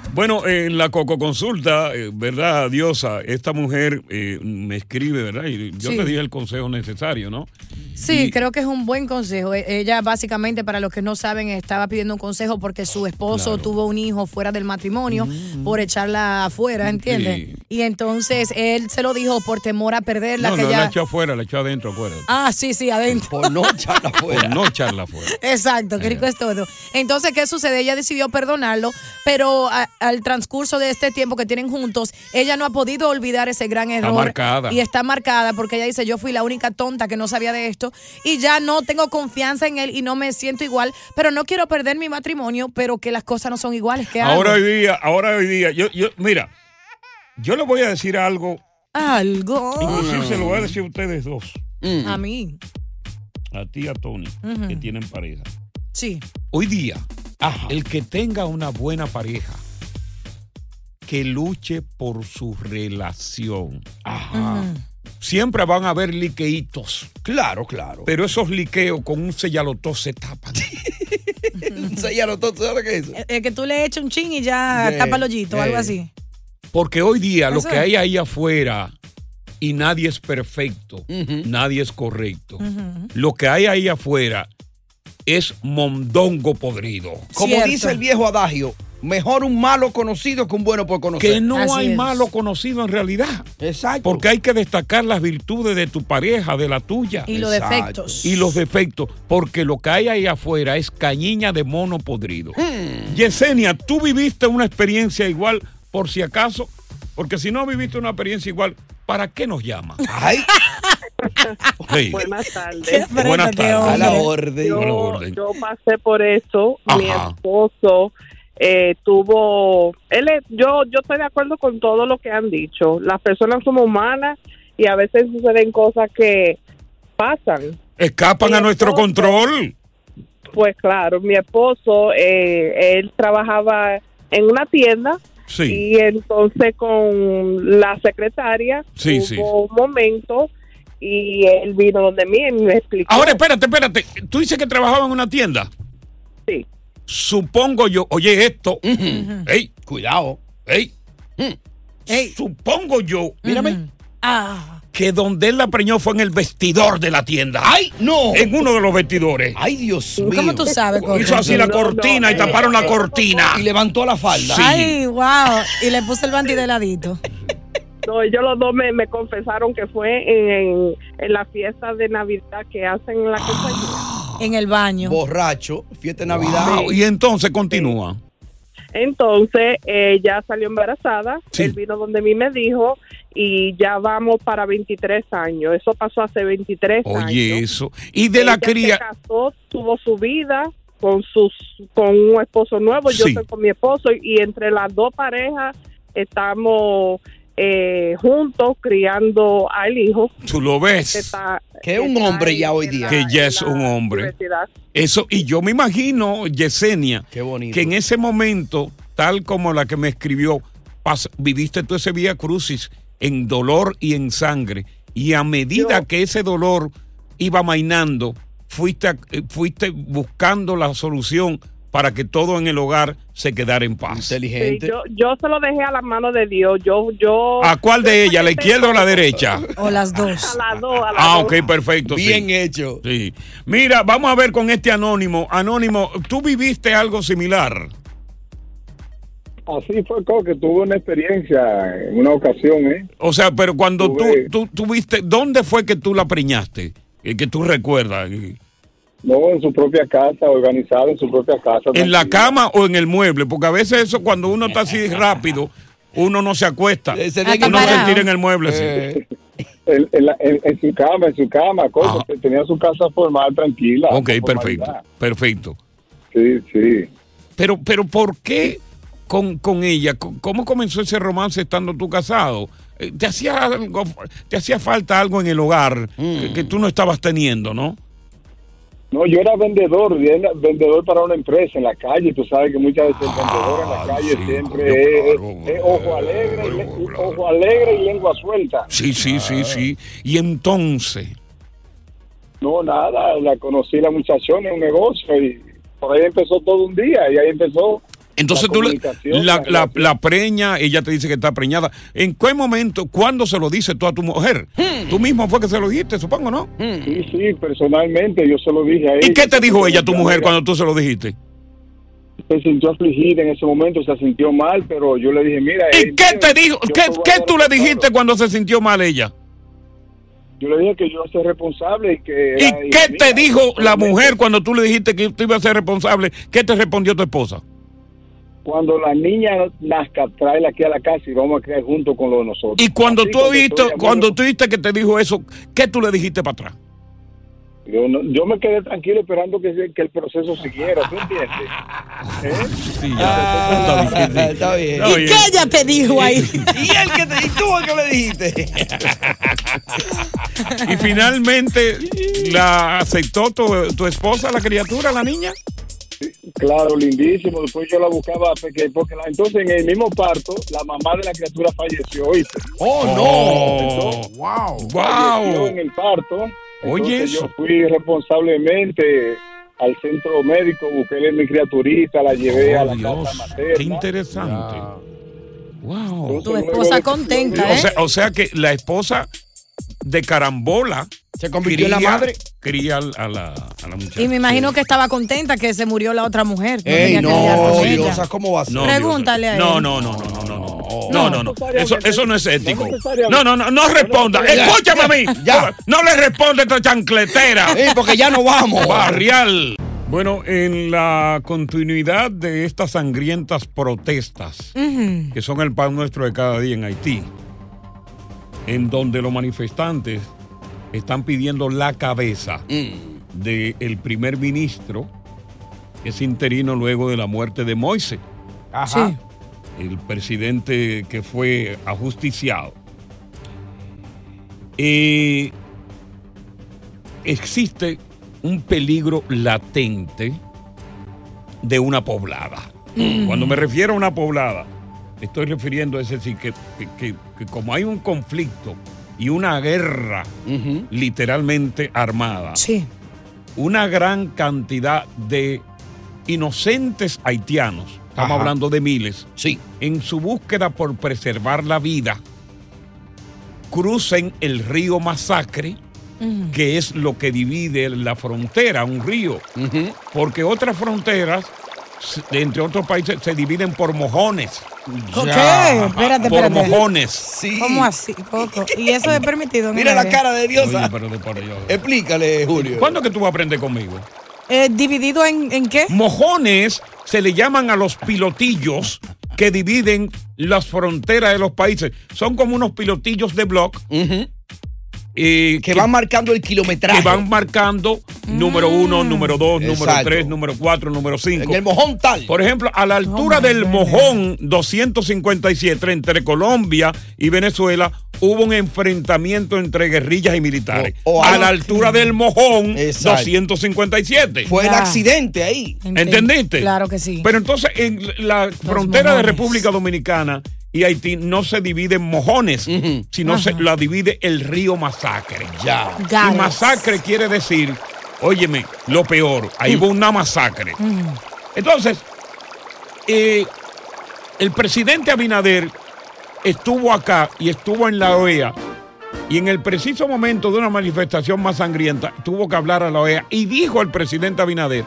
Bueno, en la Coco Consulta, eh, ¿verdad, Diosa? Esta mujer eh, me escribe, ¿verdad? Y yo Sí. te dije el consejo necesario, ¿no? Sí, Y- creo que es un buen consejo. E- Ella básicamente, para los que no saben, estaba pidiendo un consejo porque su esposo tuvo un hijo fuera del matrimonio por echarla afuera, ¿entiendes? Mm. Sí. Y entonces él se lo dijo por temor a perderla. No, que no ya... la echó afuera, la echó adentro, afuera. Ah, sí, sí, adentro. Por no echarla Por no echarla afuera. Exacto, qué rico es todo. Entonces, ¿qué sucede? Ella decidió perdonarlo, pero a- al transcurso de este tiempo que tienen juntos, ella no ha podido olvidar ese gran error. marcada. Y está marcada porque ella dice, yo fui la única tonta que no sabía de esto y ya no tengo confianza en él y no me siento igual, pero no quiero perder mi matrimonio, pero que las cosas no son iguales. ¿Qué hago? Ahora hoy día, ahora hoy día, yo, yo, mira, yo le voy a decir algo, Algo. inclusive se lo voy a decir a ustedes dos, A mí. a ti y a Tony, que tienen pareja. Sí. Hoy día, el que tenga una buena pareja, que luche por su relación. Siempre van a haber liqueitos. Claro, claro. Pero esos liqueos con un sellalotó se tapan. Sellalotó, ¿sabes qué es eso? Eh, eh, que tú le eches un chin y ya Yeah, tapa el hoyito, o algo yeah. así. Porque hoy día lo que hay ahí afuera, y nadie es perfecto, nadie es correcto. Lo que hay ahí afuera es mondongo podrido. Como dice el viejo adagio, Mejor un malo conocido que un bueno por conocer. Que no hay malo conocido en realidad. Exacto. Porque hay que destacar las virtudes de tu pareja, de la tuya. Y los Exacto. defectos. Y los defectos. Porque lo que hay ahí afuera es cañiña de mono podrido. Hmm. Yesenia, ¿tú viviste una experiencia igual por si acaso? Porque si no viviste una experiencia igual, ¿para qué nos llama? Ay. Sí. Buenas tardes. Buenas tardes. A la orden. Yo, pasé por eso. Mi esposo eh, tuvo. Él es- yo, yo estoy de acuerdo con todo lo que han dicho. Las personas somos humanas y a veces suceden cosas que pasan. Escapan a nuestro control. Pues claro, mi esposo, eh, él trabajaba en una tienda. Sí. Y entonces con la secretaria Sí, hubo sí. un momento y él vino donde mí y me explicó. Ahora, espérate, espérate. Tú dices que trabajaba en una tienda. Sí. Supongo yo, oye esto. Ey, cuidado. Ey. Supongo yo. Mírame. Ah. Que donde él la preñó fue en el vestidor de la tienda. ¡Ay, no! En uno de los vestidores. ¡Ay, Dios mío! ¿Cómo tú sabes, Coco? Hizo así la cortina no, y taparon la cortina. Y levantó la falda. Sí. Ay, wow. Y le puse el bandido de ladito. No, ellos los dos me, me confesaron que fue en, en la fiesta de Navidad que hacen en la compañía. En el baño. Borracho, fiesta de Navidad. Wow, Y entonces continúa. Entonces, ella salió embarazada, él vino donde mí me dijo, y ya vamos para 23 años. Eso pasó hace 23 años. Oye, eso. Y de la Ella cría. Se casó, tuvo su vida con sus con un esposo nuevo, yo Sí. estoy con mi esposo y entre las dos parejas estamos eh, juntos criando al hijo. Tú lo ves. Que, está- Que es un hombre ya hoy día. la- Que ya es un hombre. Eso, y yo me imagino, Yesenia, Qué bonito. que en ese momento, tal como la que me escribió, pas- viviste tú ese vía crucis en dolor y en sangre. Y a medida que ese dolor iba mainando, fuiste, a- eh, fuiste buscando la solución para que todo en el hogar se quedara en paz. Sí, Inteligente. yo, yo se lo dejé a la mano de Dios. Yo, yo. ¿A cuál de ellas? ¿La izquierda o la derecha? O las dos. A las dos, a las Ah, dos. ok, perfecto. sí. Bien hecho. Sí. Mira, vamos a ver con este anónimo. Anónimo, ¿tú viviste algo similar? Así fue, que tuve una experiencia en una ocasión, ¿eh? O sea, pero cuando tú, Tuve- tú, tú viste, ¿dónnde fue que tú la preñaste? Eh, que tú recuerdas. Eh, No, en su propia casa, organizado en su propia casa. ¿En la cama o en el mueble? Porque a veces eso, cuando uno está así rápido, uno no se acuesta. Ese Ah, día que Uno se tira en el mueble. Eh, En, en la- en- en su cama, en su cama, cosa, que tenía su casa formal, tranquila. Ok, perfecto, perfecto. Sí, sí. Pero, pero ¿por qué con, con ella? ¿Cómo comenzó ese romance estando tú casado? Eh, ¿Te hacía, algo, te hacía falta algo en el hogar que, que tú no estabas teniendo, no? No, yo era vendedor, yo era vendedor para una empresa en la calle. Tú sabes que muchas veces el vendedor en la calle sí, siempre claro, es, ojo alegre, y ojo alegre y lengua suelta. Sí, sí, sí, sí. Y entonces, No, nada, la conocí la muchachona en un negocio y por ahí empezó todo un día y ahí empezó. Entonces la tú la, la, preña, ella te dice que está preñada. ¿En qué momento, cuándo se lo dices tú a tu mujer? Tú mismo fue que se lo dijiste, supongo, ¿no? Sí, sí, personalmente yo se lo dije a ella. ¿Y qué te dijo ella, tu mujer, cuando tú se lo dijiste? Se sintió afligida en ese momento, se sintió mal, pero yo le dije, mira... ¿Y qué mira, te dijo? ¿Qué, qué tú le dijiste cuando se sintió mal ella? Yo le dije que yo soy responsable y que... ¿Y era qué te dijo la mujer cuando tú le dijiste que tú ibas a ser responsable? ¿Qué te respondió tu esposa? Cuando la niña nazca, tráela aquí a la casa y vamos a crear junto con lo de nosotros. Y cuando Así, tú estoy cuando tú viste que te dijo eso, ¿qué tú le dijiste para atrás? Yo, no- yo me quedé tranquilo esperando que, se- que el proceso siguiera, ¿tú entiendes? ¿Eh? Sí, Ah, está bien. sí. está bien. Está ¿Y bien. qué ella te dijo ahí? ¿Y él que te, y tú qué le dijiste? Y finalmente, ¿la aceptó tu, tu esposa, la criatura, la niña? Claro, lindísimo. Después yo la buscaba porque, porque la- entonces en el mismo parto la mamá de la criatura falleció, ¿oíste? Oh, Oh, Wow. Falleció wow. en el parto. Oye, Entonces eso. Yo fui responsablemente al centro médico, busqué a mi criaturita, la llevé a Oh, la Dios, casa materna. qué interesante. Wow. Entonces, Tu esposa contenta, O ¿eh? sea, o sea que la esposa de carambola Se convirtió en la madre. Cría a la, a la muchacha. Y me imagino que estaba contenta que se murió la otra mujer. Ey, no. Diosa, ¿cómo va a ser? No, Pregúntale a él. No, no, no, no, no, no, no. No, no, no. Eso, eso no es ético. No. No, no, no, no responda. Escúchame a mí. Ya. No le responde esta chancletera. Sí, porque ya no vamos. Barrial. Bueno, en la continuidad de estas sangrientas protestas, que son el pan nuestro de cada día en Haití, en donde los manifestantes están pidiendo la cabeza del primer ministro, que es interino luego de la muerte de Moise, Ajá. el presidente que fue ajusticiado. Eh, existe un peligro latente de una poblada. Mm. Cuando me refiero a una poblada, estoy refiriendo a es decir, que, que- que- que como hay un conflicto y una guerra literalmente armada, una gran cantidad de inocentes haitianos, estamos Ajá. hablando de miles, sí. en su búsqueda por preservar la vida, crucen el río Masacre, que es lo que divide la frontera, un río. Porque otras fronteras, entre otros países, se dividen por mojones. ¿Por qué? Espérate, Por mojones. ¿Cómo así, Coco? ¿Y eso es permitido? Mira la cara de Dios. Explícale, Julio. ¿Cuándo es que tú vas a aprender conmigo? Eh, ¿Dividido en, en qué? Mojones se le llaman a los pilotillos que dividen las fronteras de los países. Son como unos pilotillos de block. Eh, Que van marcando el kilometraje. que van marcando número uno, número dos, número tres, número cuatro, número cinco. En el mojón tal. Por ejemplo, a la altura del mojón 257 entre Colombia y Venezuela hubo un enfrentamiento entre guerrillas y militares. O- o a la altura del mojón Exacto. 257. Fue el Ya. accidente ahí. ¿Entendiste? Claro que sí. Pero entonces en la frontera de. República Dominicana y Haití no se divide en mojones, sino se la divide el río Masacre. Ya. Y masacre quiere decir, óyeme, lo peor, ahí hubo una masacre. Entonces, eh, el presidente Abinader estuvo acá y estuvo en la OEA y en el preciso momento de una manifestación más sangrienta tuvo que hablar a la OEA y dijo el presidente Abinader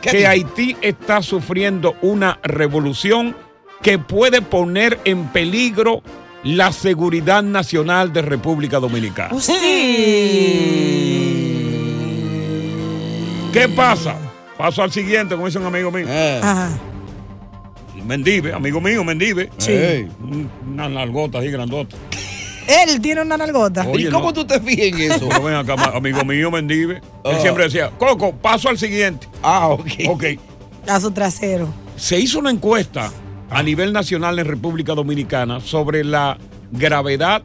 ¿qué que dijo? Haití está sufriendo una revolución que puede poner en peligro la seguridad nacional de República Dominicana. Oh, ¿Qué pasa? Paso al siguiente, como dice un amigo mío. Ajá. Mendive, amigo mío, Mendive. Sí. Ey, Una nalgota así grandota. Él tiene una nalgota. Oye, no. tú te fijas en eso? Pero ven acá, amigo mío, Mendive. Él Ah. siempre decía, Coco, paso al siguiente. Ah, ok. Ok. A su trasero. Se hizo una encuesta a nivel nacional en República Dominicana sobre la gravedad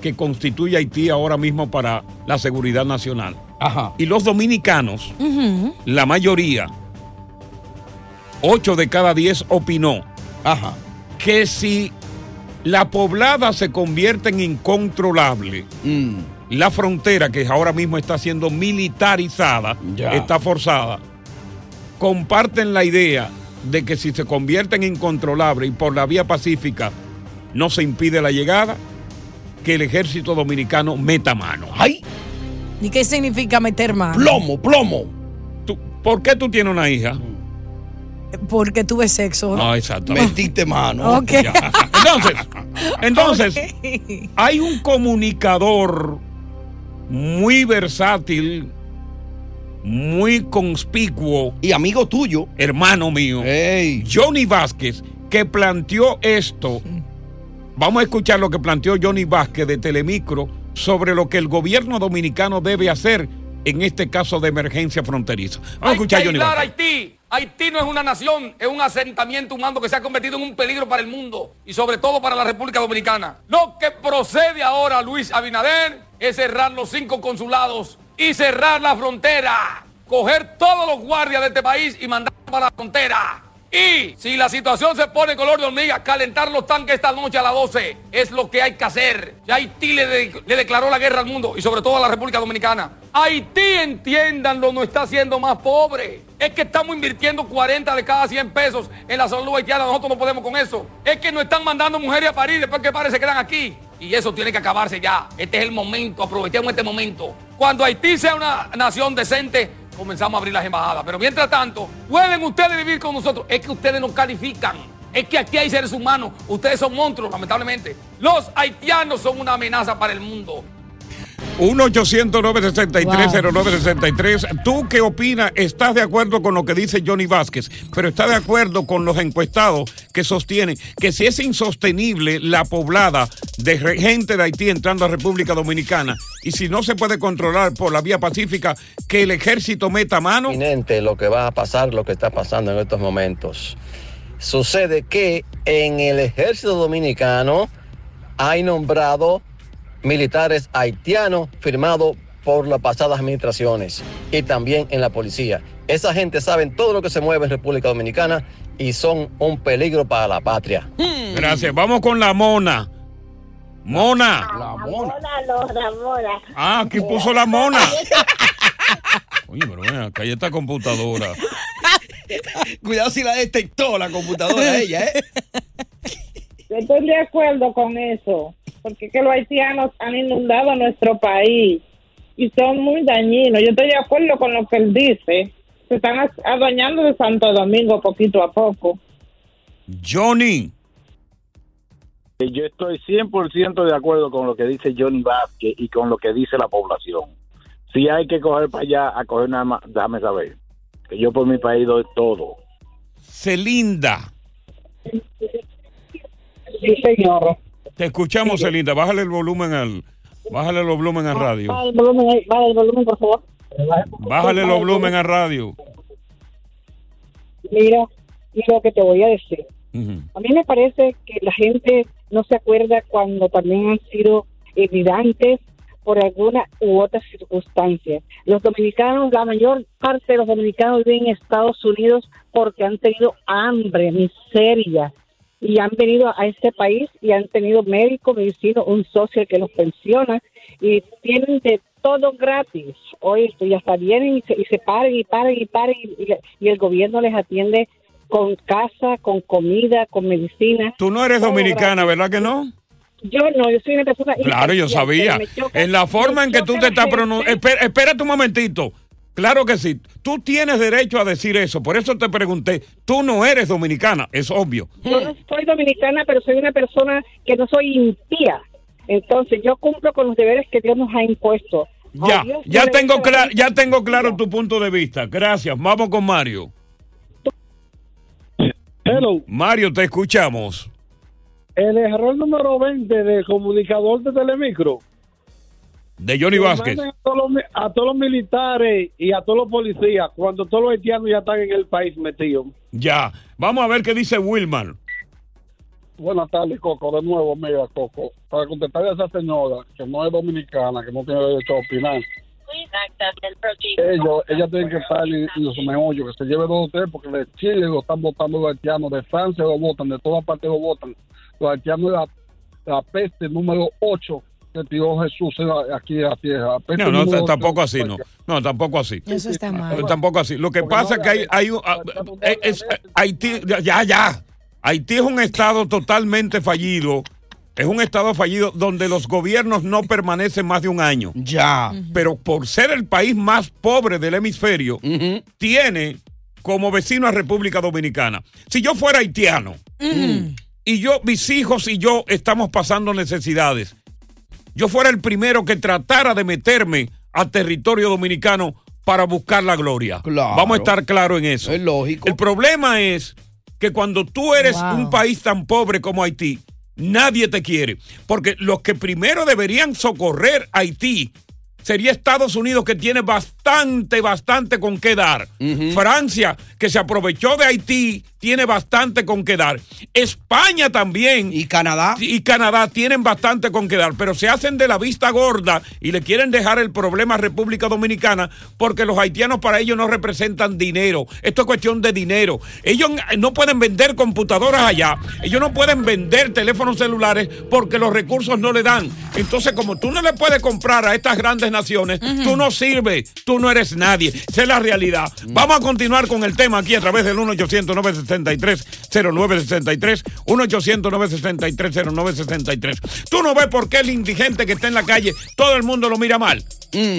que constituye Haití ahora mismo para la seguridad nacional. Ajá. Y los dominicanos, la mayoría, 8 de cada 10 opinó Ajá. que si la poblada se convierte en incontrolable, Mm. la frontera que ahora mismo está siendo militarizada, Ya. está forzada, comparten la idea de que si se convierte en incontrolable y por la vía pacífica no se impide la llegada, que el ejército dominicano meta mano. ¡Ay! ¿Y qué significa meter mano? Plomo, plomo. Tú- ¿Por qué tú tienes una hija? Porque tuve sexo. No, exacto. Metiste mano. Ok. Ya. Entonces, entonces hay un comunicador muy versátil, muy conspicuo. Y amigo tuyo. Hermano mío. Johnny Vázquez, que planteó esto. Vamos a escuchar lo que planteó Johnny Vázquez de Telemicro sobre lo que el gobierno dominicano debe hacer en este caso de emergencia fronteriza. Vamos a Hay escuchar a Johnny Vázquez. Haití. Haití no es una nación, es un asentamiento humano que se ha convertido en un peligro para el mundo y sobre todo para la República Dominicana. Lo que procede ahora, Luis Abinader, es cerrar los cinco consulados y cerrar la frontera. Coger todos los guardias de este país y mandarlos para la frontera. Y si la situación se pone color de hormiga, calentar los tanques esta noche a las 12 es lo que hay que hacer. Ya Haití le, de- le declaró la guerra al mundo y sobre todo a la República Dominicana. Haití, entiéndanlo, no está siendo más pobre. Es que estamos invirtiendo 40 de cada 100 pesos en la salud haitiana. Nosotros no podemos con eso. Es que nos están mandando mujeres a París después que padres se quedan aquí. Y eso tiene que acabarse ya. Este es el momento. Aprovechemos este momento. Cuando Haití sea una nación decente, comenzamos a abrir las embajadas. Pero mientras tanto, pueden ustedes vivir con nosotros. Es que ustedes nos califican. Es que aquí hay seres humanos. Ustedes son monstruos, lamentablemente. Los haitianos son una amenaza para el mundo. 1-800-963-0963. ¿Tú qué opinas? ¿Estás de acuerdo con lo que dice Johnny Vázquez? Pero estás de acuerdo con los encuestados que sostienen que si es insostenible la poblada de gente de Haití entrando a República Dominicana y si no se puede controlar por la vía pacífica, que el ejército meta mano. inminente lo que va a pasar, lo que está pasando en estos momentos. Sucede que en el ejército dominicano hay nombrado militares haitianos firmados por las pasadas administraciones y también en la policía. Esa gente saben todo lo que se mueve en República Dominicana y son un peligro para la patria. Gracias. Vamos con la mona. Mona. La Mona, la mona. Ah, aquí puso la mona. Oye, pero ven acá hay esta computadora. Cuidado si la detectó la computadora ella, ¿eh? Yo estoy de acuerdo con eso, porque es que los haitianos han inundado nuestro país y son muy dañinos. Yo estoy de acuerdo con lo que él dice. Se están adueñando de Santo Domingo poquito a poco. Johnny. Yo estoy 100% de acuerdo con lo que dice Johnny Vázquez y con lo que dice la población. Si hay que coger para allá, a coger nada más, déjame saber. Que yo por mi país doy todo. Celinda. Sí, señor. Te escuchamos, Celinda. Bájale el volumen al. Bájale el volumen al radio. Baja el volumen, el volumen, por favor. Bájale el volumen al radio. Mira, y lo que te voy a decir. A mí me parece que la gente no se acuerda cuando también han sido evidentes por alguna u otra circunstancia. Los dominicanos, la mayor parte de los dominicanos viven en Estados Unidos porque han tenido hambre, miseria, y han venido a este país y han tenido médico, medicina, un socio que los pensiona y tienen de todo gratis. Hoy hasta vienen y se, y se paran y paran y paran y- y el gobierno les atiende con casa, con comida, con medicina. Tú no eres dominicana, gratis. ¿verdad que no? Yo no, yo soy una persona. Claro, yo sabía. En la forma en que tú te estás pronunciando. Espérate un momentito. Claro que sí. Tú tienes derecho a decir eso. Por eso te pregunté. Tú no eres dominicana, es obvio. Yo no soy dominicana, pero soy una persona que no soy impía. Entonces, yo cumplo con los deberes que Dios nos ha impuesto. Ya, ya tengo, ya tengo claro tu punto de vista. Gracias. Vamos con Mario. Hello. Mario, te escuchamos. El error número 20 del comunicador de Telemicro. De Johnny que Vázquez. A todos, los, mi- a todos los militares y a todos los policías cuando todos los haitianos ya están en el país metidos. Ya. Vamos a ver qué dice Wilmar. Buenas tardes, Coco. De nuevo, mira, Coco. Para contestarle a esa señora que no es dominicana, que no tiene derecho a opinar. Ellos, ella tiene que estar en, en los meollos, que se lleve dos o tres, porque de Chile lo están votando los haitianos, de Francia lo votan, de todas partes lo votan. Los haitianos la, la peste número 8 que tiró Jesús aquí a la tierra. La peste No, no, tampoco así, no. No, tampoco así. Eso está mal. Eh, Tampoco así. Lo que pasa es que hay, hay un- ah, eh, es- Haití, ya, ya, ya. Haití es un estado totalmente fallido. Es un estado fallido donde los gobiernos no permanecen más de un año. Ya. Pero por ser el país más pobre del hemisferio, tiene como vecino a República Dominicana. Si yo fuera haitiano y yo, mis hijos y yo estamos pasando necesidades, yo fuera el primero que tratara de meterme a territorio dominicano para buscar la gloria. Vamos a estar claros en eso. Es lógico. El problema es que cuando tú eres Wow. un país tan pobre como Haití, nadie te quiere. Porque los que primero deberían socorrer a Haití sería Estados Unidos que tiene bastante, bastante con qué dar. Francia, que se aprovechó de Haití, tiene bastante con qué dar. España también. Y Canadá. Y Canadá tienen bastante con qué dar, pero se hacen de la vista gorda y le quieren dejar el problema a República Dominicana porque los haitianos para ellos no representan dinero. Esto es cuestión de dinero. Ellos no pueden vender computadoras allá. Ellos no pueden vender teléfonos celulares porque los recursos no le dan. Entonces, como tú no le puedes comprar a estas grandes naciones, tú no sirves. Tú tú no eres nadie. Esa es la realidad. Vamos a continuar con el tema aquí a través del 1-800-963-0963. 1-800-963-0963. Tú no ves por qué el indigente que está en la calle, todo el mundo lo mira mal.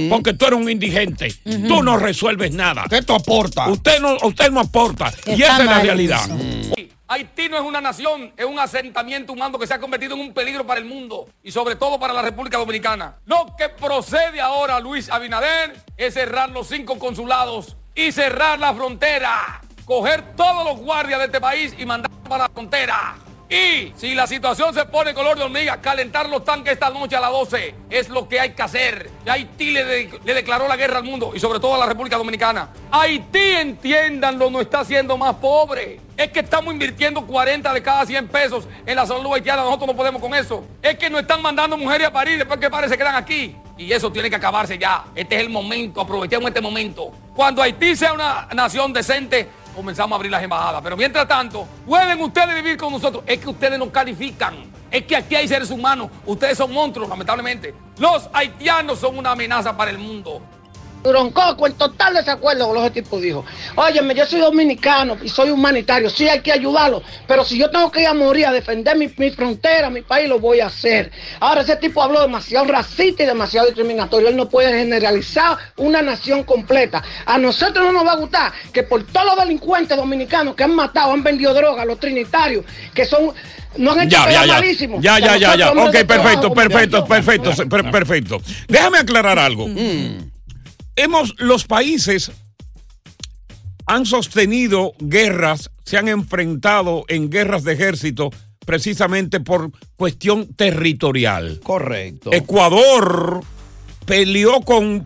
Porque tú eres un indigente. Tú no resuelves nada. ¿Qué tú aportas? Usted no, usted no aporta. y esa es la realidad. Haití no es una nación, es un asentamiento humano que se ha convertido en un peligro para el mundo y sobre todo para la República Dominicana. Lo que procede ahora, Luis Abinader, es cerrar los cinco consulados y cerrar la frontera. Coger todos los guardias de este país y mandarlos para la frontera. Y si la situación se pone color de hormiga, calentar los tanques esta noche a las 12 es lo que hay que hacer. Ya Haití le, le declaró la guerra al mundo y sobre todo a la República Dominicana. Haití, entiéndanlo, no está siendo más pobre. Es que estamos invirtiendo 40 de cada 100 pesos en la salud haitiana. Nosotros no podemos con eso. Es que nos están mandando mujeres a París después que padres se quedan aquí. Y eso tiene que acabarse ya. Este es el momento. Aprovechemos este momento. Cuando Haití sea una nación decente, comenzamos a abrir las embajadas. Pero mientras tanto, pueden ustedes vivir con nosotros. Es que ustedes nos califican. Es que aquí hay seres humanos. Ustedes son monstruos, lamentablemente. Los haitianos son una amenaza para el mundo. Duroncoco en total desacuerdo con lo que tipo dijo. Óyeme, yo soy dominicano y soy humanitario, sí hay que ayudarlo, pero si yo tengo que ir a morir a defender mi, mi frontera, mi país, lo voy a hacer. Ahora ese tipo habló demasiado racista y demasiado discriminatorio. Él no puede generalizar una nación completa. A nosotros no nos va a gustar que por todos los delincuentes dominicanos que han matado, han vendido droga, los trinitarios, que son... No han hecho Ya, ya, ya. malísimas. Ya, ya, ya, ya. Ok, perfecto, perfecto, perfecto, perfecto. Déjame aclarar algo. Hemos, los países han sostenido guerras, se han enfrentado en guerras de ejército precisamente por cuestión territorial. Correcto. Ecuador peleó con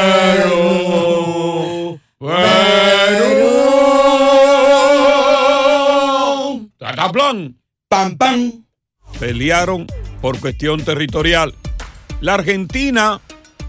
Pam, pam. Pelearon por cuestión territorial. La Argentina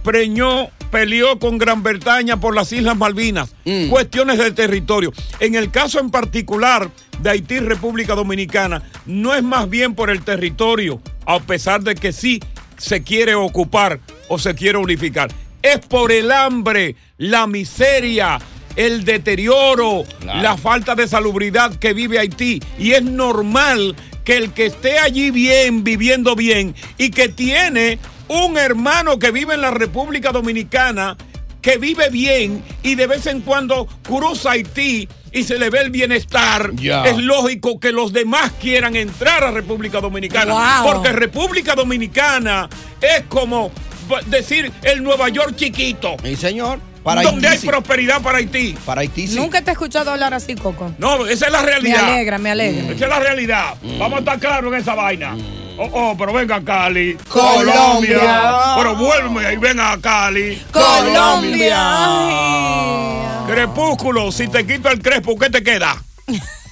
preñó, peleó con Gran Bretaña por las Islas Malvinas. Cuestiones de territorio. En el caso en particular de Haití, República Dominicana, no es más bien por el territorio, a pesar de que sí se quiere ocupar o se quiere unificar. Es por el hambre, la miseria, el deterioro, la falta de salubridad que vive Haití. Y es normal que el que esté allí bien, viviendo bien, y que tiene un hermano que vive en la República Dominicana, que vive bien y de vez en cuando cruza Haití y se le ve el bienestar, Ya. es lógico que los demás quieran entrar a República Dominicana. Wow. Porque República Dominicana es como decir el Nueva York chiquito. Sí, señor. Para donde Haití hay sí. prosperidad para Haití. Para Haití sí. Nunca te he escuchado hablar así, Coco. No, esa es la realidad. Me alegra, me alegra. Esa es la realidad. Vamos a estar claros en esa vaina. Oh, oh, pero venga Cali. Colombia. Pero vuelve y venga a Cali. Colombia. Crepúsculo, si te quito el crespo, ¿qué te queda?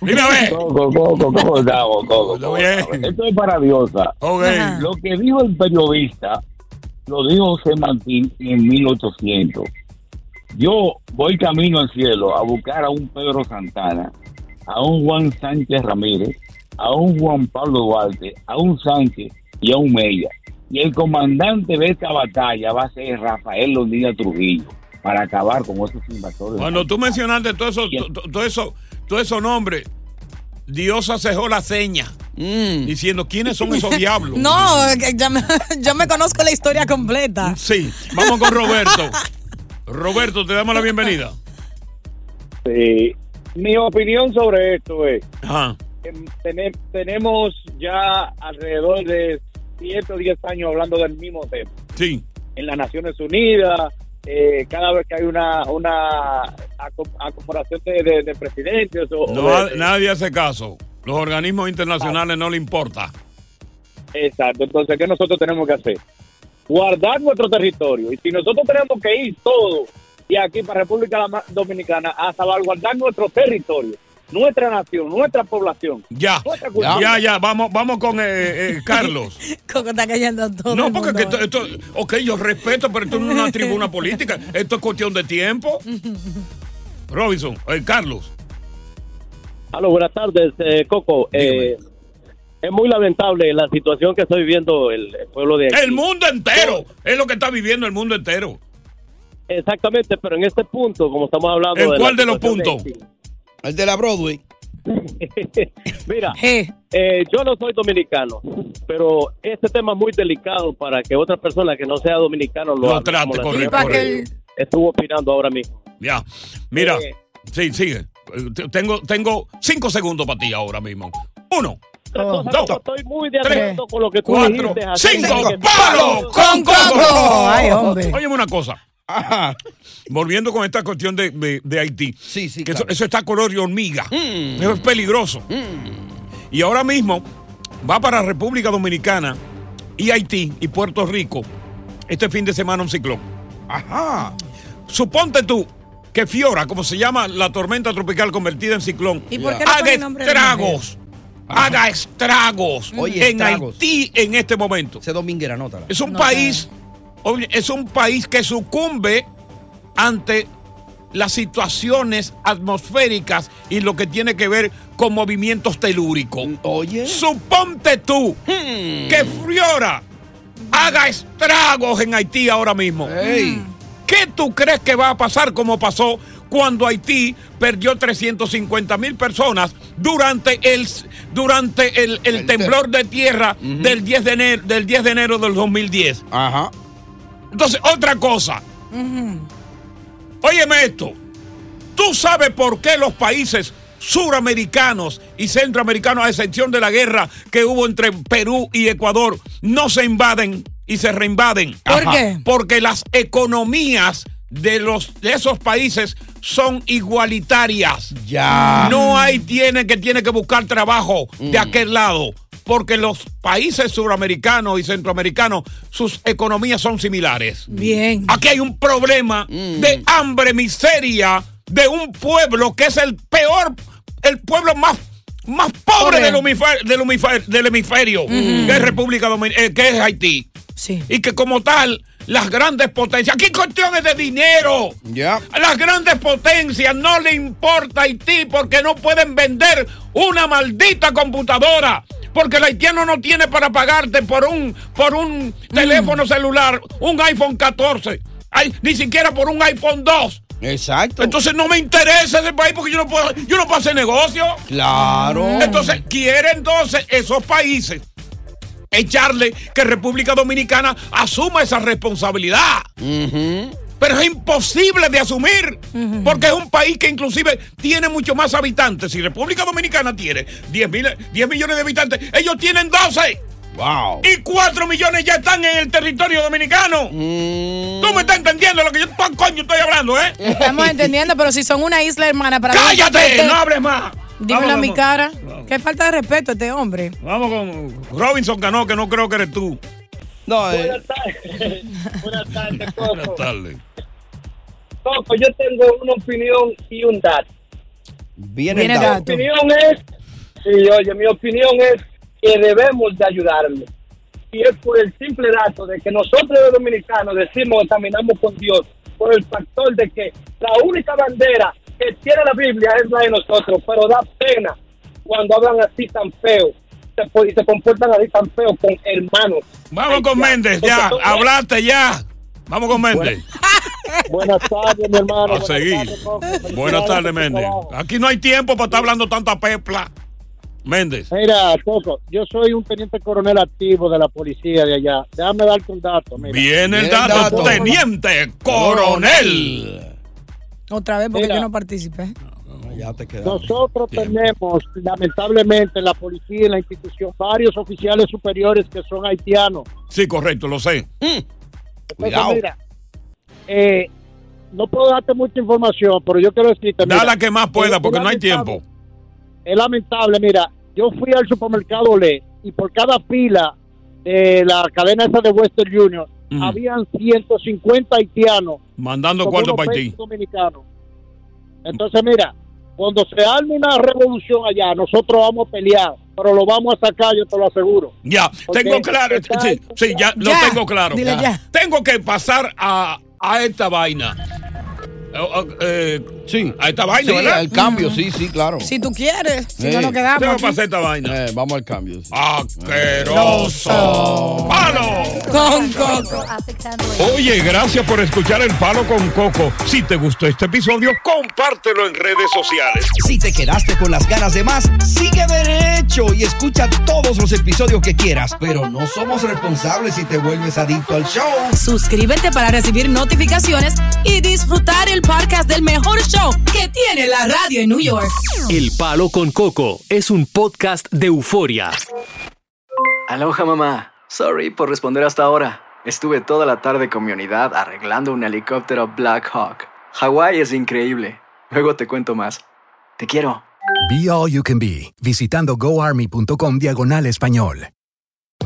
Dime a ver. Coco, Coco, ¿cómo estamos, Coco? ¿Cómo estamos? Esto es para Diosa. Ajá. Lo que dijo el periodista, lo dijo José Martín en 1800. Yo voy camino al cielo a buscar a un Pedro Santana, a un Juan Sánchez Ramírez, a un Juan Pablo Duarte, a un Sánchez y a un Mella. Y el comandante de esta batalla va a ser Rafael Londina Trujillo para acabar con esos invasores. Cuando tú mencionaste todo eso, to- to- todo eso, todo esos nombres, Dios acejó la seña. Diciendo quiénes son esos diablos. No, que ya me, yo me conozco la historia completa. Sí, vamos con Roberto. Roberto, te damos la bienvenida. Sí. Mi opinión sobre esto es, Ajá. em, tene- tenemos ya alrededor de 7 o 10 años hablando del mismo tema. Sí. En las Naciones Unidas, eh, cada vez que hay una una aco- acomodación de, de- de presidentes o, o No, de- nadie hace caso. Los organismos internacionales no le importa. Exacto, entonces, ¿qué nosotros tenemos que hacer? Guardar nuestro territorio. Y si nosotros tenemos que ir todos y aquí para República Dominicana a salvaguardar nuestro territorio, nuestra nación, nuestra población. Ya, ya, ya, vamos, vamos con eh, eh, Carlos. Coco está cayendo todo. No, el porque mundo. que esto, esto- ok, yo respeto, pero esto no es una tribuna política, esto es cuestión de tiempo. Robinson, eh, Carlos. Aló, buenas tardes, eh, Coco. Eh, es muy lamentable la situación que está viviendo el, el pueblo de aquí. El mundo entero, es lo que está viviendo el mundo entero. Exactamente, pero en este punto, como estamos hablando... ¿En la cuál de los puntos? El de la Broadway. Mira, eh, yo no soy dominicano, pero este tema es muy delicado para que otra persona que no sea dominicano lo, Lo hable, trate, correcto, correcto. Estuvo opinando ahora mismo. Ya, mira, Eh. sí, sigue. Eh, te- Tengo, tengo cinco segundos para ti ahora mismo. Uno, Dos, dos, estoy muy de tres, acuerdo con lo que tú cuatro, dijiste. cinco, palo con coco. Ay, hombre. Óyeme una cosa. Volviendo con esta cuestión de, de- de Haití. Sí, sí, que claro. eso, eso está color de hormiga. Mm. Eso es peligroso. Y ahora mismo va para República Dominicana y Haití y Puerto Rico este fin de semana un ciclón. Ajá. Suponte tú que Fiora, como se llama la tormenta tropical convertida en ciclón, ¿Y por qué le haga estragos. Haga estragos Oye, en estragos. Haití en este momento. Ese dominguera, anótala. Es un país, oye, es un país que sucumbe ante las situaciones atmosféricas y lo que tiene que ver con movimientos telúricos. Oye. Suponte tú que Fiora haga estragos en Haití ahora mismo. ¿Qué tú crees que va a pasar como pasó cuando Haití perdió 350 mil personas durante el, durante el, el temblor de tierra del, 10 de enero, del 10 de enero del 2010? Ajá. Entonces, otra cosa. Óyeme esto. ¿Tú sabes por qué los países suramericanos y centroamericanos, a excepción de la guerra que hubo entre Perú y Ecuador, no se invaden y se reinvaden? ¿Por qué? Porque las economías de, los, de esos países son igualitarias. Ya. No hay tiene que tiene que buscar trabajo de aquel lado. Porque los países suramericanos y centroamericanos, sus economías son similares. Bien. Aquí hay un problema de hambre, miseria de un pueblo que es el peor, el pueblo más, más pobre del, hemisferio, del, hemisferio, del hemisferio, Ujú. que es República Dominicana, que es Haití. Sí. Y que como tal, las grandes potencias, aquí cuestiones de dinero. Ya. A las grandes potencias no le importa Haití porque no pueden vender una maldita computadora. Porque el haitiano no tiene para pagarte por un, por un teléfono celular, un iPhone 14, ay, ni siquiera por un iPhone 2. Exacto. Entonces no me interesa ese país porque yo no puedo, yo no puedo hacer negocio. Claro. Entonces, quiere entonces esos países echarle que República Dominicana asuma esa responsabilidad. Pero es imposible de asumir, porque es un país que inclusive tiene mucho más habitantes. Si República Dominicana tiene 10, mil- 10 millones de habitantes, ellos tienen 12. Wow. Y 4 millones ya están en el territorio dominicano. ¿Tú me estás entendiendo lo que yo ¿tú, coño estoy hablando, eh? Estamos entendiendo, pero si son una isla hermana para ¡Cállate! ¡No hables más! Dímelo Vamos, a mi vamos. cara. Qué falta de respeto este hombre. Vamos con Robinson ganó, que no creo que eres tú. No, eh, Buenas tardes. Buenas tardes, Buenas Coco. tardes. Coco, yo tengo una opinión y un dato. viene, Viene el dato. Mi opinión es, sí, oye, mi opinión es que debemos de ayudarle. Y es por el simple dato de que nosotros los dominicanos decimos que caminamos con Dios, por el factor de que la única bandera que tiene la Biblia es la de nosotros, pero da pena cuando hablan así tan feo se y se comportan así tan feo con hermanos. Vamos con Méndez, ya. Hablaste ya. Vamos con Méndez. Buenas tardes, mi hermano. A Buenas seguir. tardes. Buenas tardes, Méndez. Aquí no hay tiempo para estar hablando tanta pepla. Méndez. Mira, Coco, yo soy un teniente coronel activo de la policía de allá. Déjame darte un dato. Mira. Viene el Viene el dato, dato. teniente coronel. Otra vez porque Mira. yo no participé. Ya te quedas. Nosotros tenemos, lamentablemente, en la policía y en la institución, varios oficiales superiores que son haitianos. Sí, correcto, lo sé. Entonces, Cuidado. mira, eh, no puedo darte mucha información, pero yo quiero decirte. Da mira, la que más pueda, porque no hay tiempo. Es lamentable, mira, yo fui al supermercado Le y por cada fila de la cadena esa de Western Union, habían 150 haitianos. Mandando cuarto para Haití. 20 dominicanos. Entonces, mira, cuando se arme una revolución allá, nosotros vamos a pelear, pero lo vamos a sacar, yo te lo aseguro. Ya, Porque tengo claro. Sí, sí, ya, lo Ya, tengo claro. dile ya. Tengo que pasar a, a esta vaina. Eh, eh, sí. A esta vaina, Sí, ¿verdad? al cambio, sí, sí, claro. Si tú quieres, si no nos quedamos. Tengo que aquí. pasar esta vaina. Eh, vamos al cambio. sí. ¡Asqueroso! ¡Palo! Con Coco. Oye, gracias por escuchar El Palo con Coco. Si te gustó este episodio, compártelo en redes sociales. Si te quedaste con las ganas de más, sigue derecho y escucha todos los episodios que quieras. Pero no somos responsables si te vuelves adicto al show. Suscríbete para recibir notificaciones y disfrutar el podcast del mejor show que tiene la radio en New York. El Palo con Coco es un podcast de euforia. Aloha mamá. Sorry por responder hasta ahora. Estuve toda la tarde con mi unidad arreglando un helicóptero Black Hawk. Hawái es increíble. Luego te cuento más. Te quiero. Be All You Can Be, visitando goarmy.com diagonal español.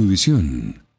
Univisión.